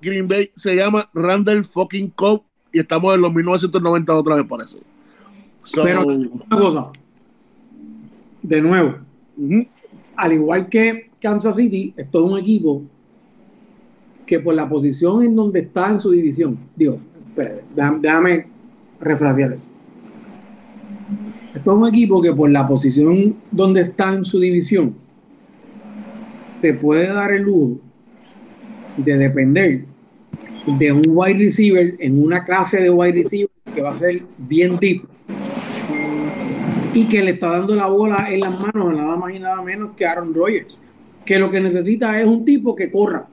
Speaker 2: Green Bay se llama Randall fucking Cobb y estamos en los 1990 otra vez, parece.
Speaker 4: Pero una cosa, de nuevo, al igual que Kansas City, es todo un equipo que por la posición en donde está en su división, digo, déjame, déjame refrasear eso. Esto es un equipo que por la posición donde está en su división, te puede dar el lujo de depender de un wide receiver en una clase de wide receiver que va a ser bien deep y que le está dando la bola en las manos a nada más y nada menos que Aaron Rodgers, que lo que necesita es un tipo que corra,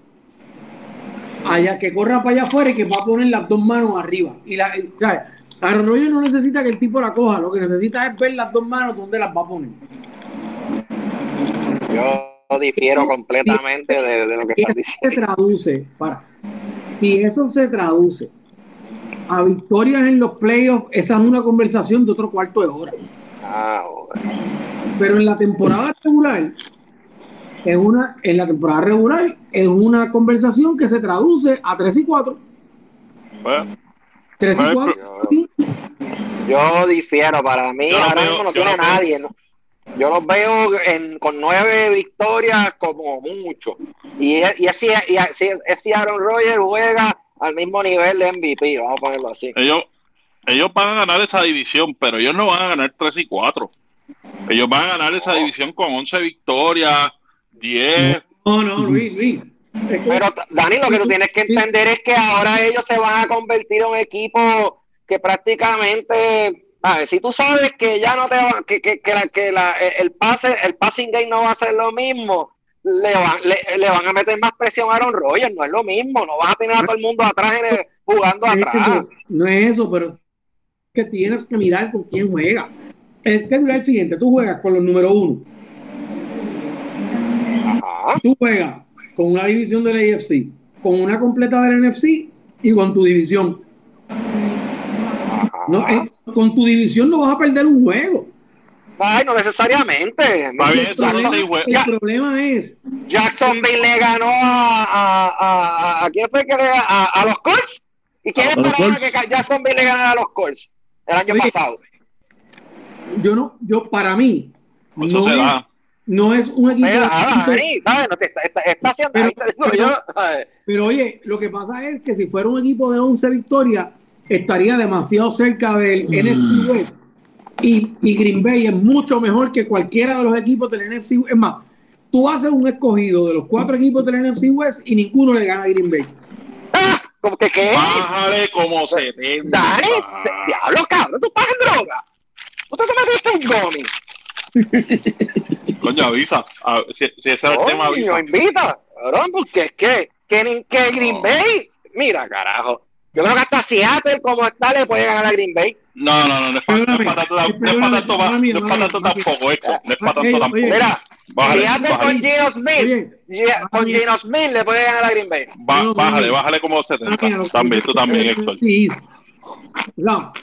Speaker 4: allá que corra para allá afuera y que va a poner las dos manos arriba y la, ¿sabes? Aaron Rodgers no necesita que el tipo la coja, lo que necesita es ver las dos manos donde las va a poner.
Speaker 3: Yo difiero completamente de, lo que estás diciendo.
Speaker 4: Se traduce, para, si eso se traduce a victorias en los playoffs, esa es una conversación de otro cuarto de hora. Ah, Pero en la temporada regular, es una, en la temporada regular, es una conversación que se traduce a 3 y 4. Bueno 3 y 4.
Speaker 3: Yo, difiero, para mí ahora mismo no tiene nadie. Yo los veo con nueve victorias como mucho. Y, y, así, y así, Aaron Rodgers juega al mismo nivel de MVP, vamos a ponerlo así.
Speaker 1: Ellos, ellos van a ganar esa división, pero ellos no van a ganar 3 y 4. Ellos van a ganar esa división con 11 victorias, 10.
Speaker 4: No, no, Luis, Luis.
Speaker 3: Pero Dani, lo que tú tienes que entender es que ahora ellos se van a convertir en un equipo que prácticamente, a ver, si tú sabes que ya no te va, que, que, que, la, que la, el pase, el passing game no va a ser lo mismo, le van, le, van a meter más presión a Aaron Rodgers, no es lo mismo, no vas a tener a todo el mundo atrás jugando atrás.
Speaker 4: no es eso, pero que tienes que mirar con quién juega. El schedule es el siguiente, tú juegas con los número uno. Tú juegas con una división del AFC, con una completa del NFC y con tu división. No, eh, con tu división no vas a perder un juego.
Speaker 3: Ay, no necesariamente.
Speaker 4: el, problema, es.
Speaker 3: Jacksonville le ganó a. ¿A, a, a quién fue que le ganó? A, los Colts. ¿Y quién esperaba que Jacksonville le ganara a los Colts el año pasado?
Speaker 4: Yo no, yo para mí, no es, no es un equipo. pero, oye, lo que pasa es que si fuera un equipo de 11 victorias, estaría demasiado cerca del mm. NFC West. Y, y, Green Bay es mucho mejor que cualquiera de los equipos del NFC West. Es más, tú haces un escogido de los cuatro equipos del NFC West y ninguno le gana a Green Bay.
Speaker 3: ¿Cómo que qué?
Speaker 1: Bájale como se
Speaker 3: Dale, diablo, cabrón, tú estás en droga. ¿Tú te metiste un gomi?
Speaker 1: Coño, avisa. si, ese es el tema, avisa.
Speaker 3: invita, cabrón, porque es que, que, que Green Bay, mira, carajo. Yo creo que hasta Seattle, como está, le puede ganar a Green Bay.
Speaker 1: No, no, no, no es para tanto tampoco esto. No es para tanto tampoco.
Speaker 3: Mira, Fíjate con Gino Smith. con Gino Smith le puede ganar a Green Bay.
Speaker 1: bájale, bájale como 70. También, tú también, Héctor.
Speaker 3: No.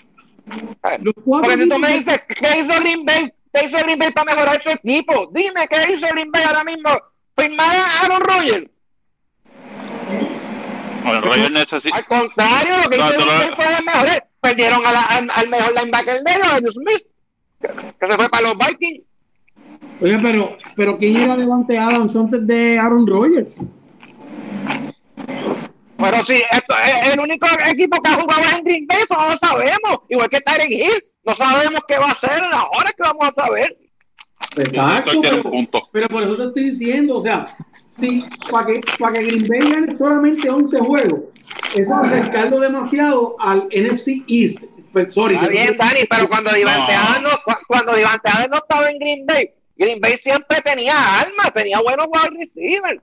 Speaker 3: Porque si tú me dices, ¿qué hizo Green Bay? ¿Qué hizo Green Bay para mejorar su equipo? Dime, ¿qué hizo Green Bay ahora mismo? Firmar a Aaron Rodgers.
Speaker 1: Necesita...
Speaker 3: Al contrario, lo que hizo Green Bay fue el mejor. Perdieron a la, al, mejor linebacker de ellos, Smith, que se fue para los Vikings.
Speaker 4: Oye, pero, pero ¿quién era Devante Adams antes de Aaron Rodgers?
Speaker 3: Pero sí, esto es el único equipo que ha jugado en Green Bay, eso no lo sabemos. Igual que Tyreek Hill, no sabemos qué va a hacer, ahora que vamos a saber.
Speaker 4: Exacto, pero, pero, por eso te estoy diciendo, o sea, si para que, para que Green Bay gane solamente 11 juegos, eso es acercarlo demasiado al NFC East. Pues, sorry,
Speaker 3: Está bien, Dani, pero cuando Divante no. cuando Divante no estaba en Green Bay, Green Bay siempre tenía alma, tenía buenos wide receivers.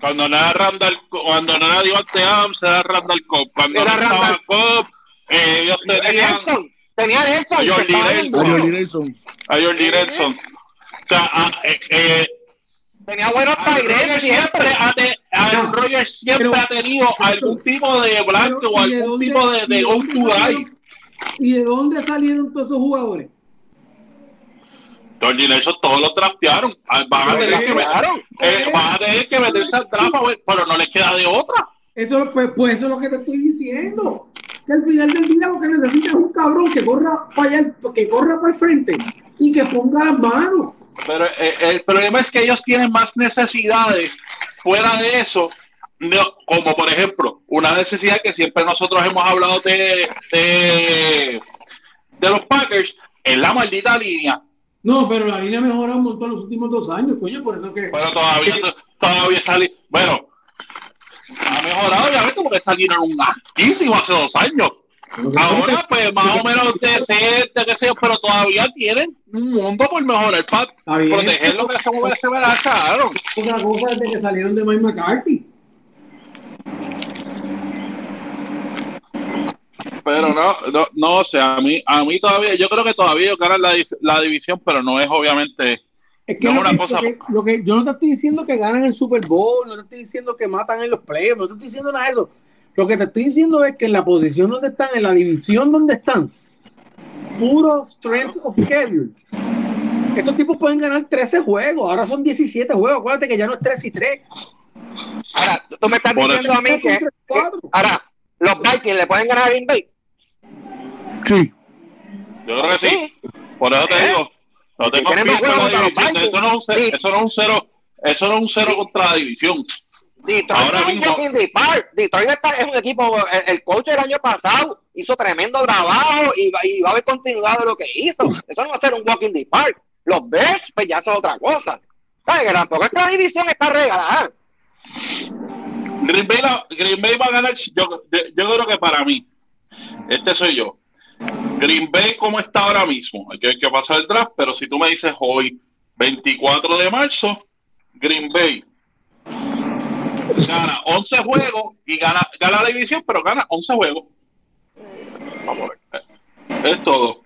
Speaker 1: Cuando no era Randall, cuando no era Divante Adams, era Randall Cobb. Cuando era no estaba Cobb, eh, ellos tenían...
Speaker 3: Tenía Nelson. A
Speaker 1: Jordi Nelson. A Jordi Nelson. O sea, a, eh, eh,
Speaker 3: tenía buenos Tyrell
Speaker 1: siempre. Aaron Rodgers siempre ha tenido algún tipo de blanco o algún tipo de, de go
Speaker 4: ¿Y de dónde salieron todos esos jugadores?
Speaker 1: Jordi Nelson todos lo trastearon. Ah, van a tener que, eh, van a tener que meterse al trapa, pero no les queda de otra.
Speaker 4: Eso, pues, pues eso es lo que te estoy diciendo. Que al final del día lo que necesita es un cabrón que corra para allá, que corra para el frente y que ponga las manos.
Speaker 1: Pero eh, el problema es que ellos tienen más necesidades fuera de eso, como por ejemplo, una necesidad que siempre nosotros hemos hablado de, de, los Packers, en la maldita línea.
Speaker 4: No, pero la línea mejorado un montón los últimos dos años, coño, por eso que.
Speaker 1: Pero todavía, todavía sale. Bueno, ha mejorado, ya ves, porque era un altísimo hace dos años. Ahora, pues, más o menos decente, que sé pero todavía tienen un mundo por mejorar para proteger lo que se, se verá, claro.
Speaker 4: Otra cosa desde que salieron de Mike McCarthy.
Speaker 1: Pero no, no, no sé, a mí, a mí todavía, yo creo que todavía ganan la, la división, pero no es obviamente.
Speaker 4: Es que, no lo, una cosa... lo que yo no te estoy diciendo que ganan el Super Bowl, no te estoy diciendo que matan en los playoffs, no te estoy diciendo nada de eso. Lo que te estoy diciendo es que en la posición donde están, en la división donde están, puro strength of schedule. Estos tipos pueden ganar 13 juegos, ahora son 17 juegos. Acuérdate que ya no es 3 y 3.
Speaker 3: Ahora, tú me estás diciendo a mí que, ahora, los Vikings le pueden ganar a Green Bay.
Speaker 2: Sí.
Speaker 1: Yo creo que sí. Por eso te ¿Eh? digo, no tengo la división. Eso no es un cero, eso no es un cero contra la división.
Speaker 3: Detroit Ahora mismo. Detroit es un equipo, el, coach del año pasado hizo tremendo trabajo y, y va a haber continuado lo que hizo. Eso no va a ser un walking the park. Los Bears, pues ya es otra cosa. ¿Sabes? Tampoco es que la división está regalada.
Speaker 1: Green Bay, Green Bay va a ganar. Yo, creo que para mí, este soy yo. Green Bay, como está ahora mismo, hay que ver qué pasa el draft, pero si tú me dices hoy, 24 de marzo, Green Bay gana 11 juegos y gana, gana la división, pero gana 11 juegos. Vamos a ver. Es todo.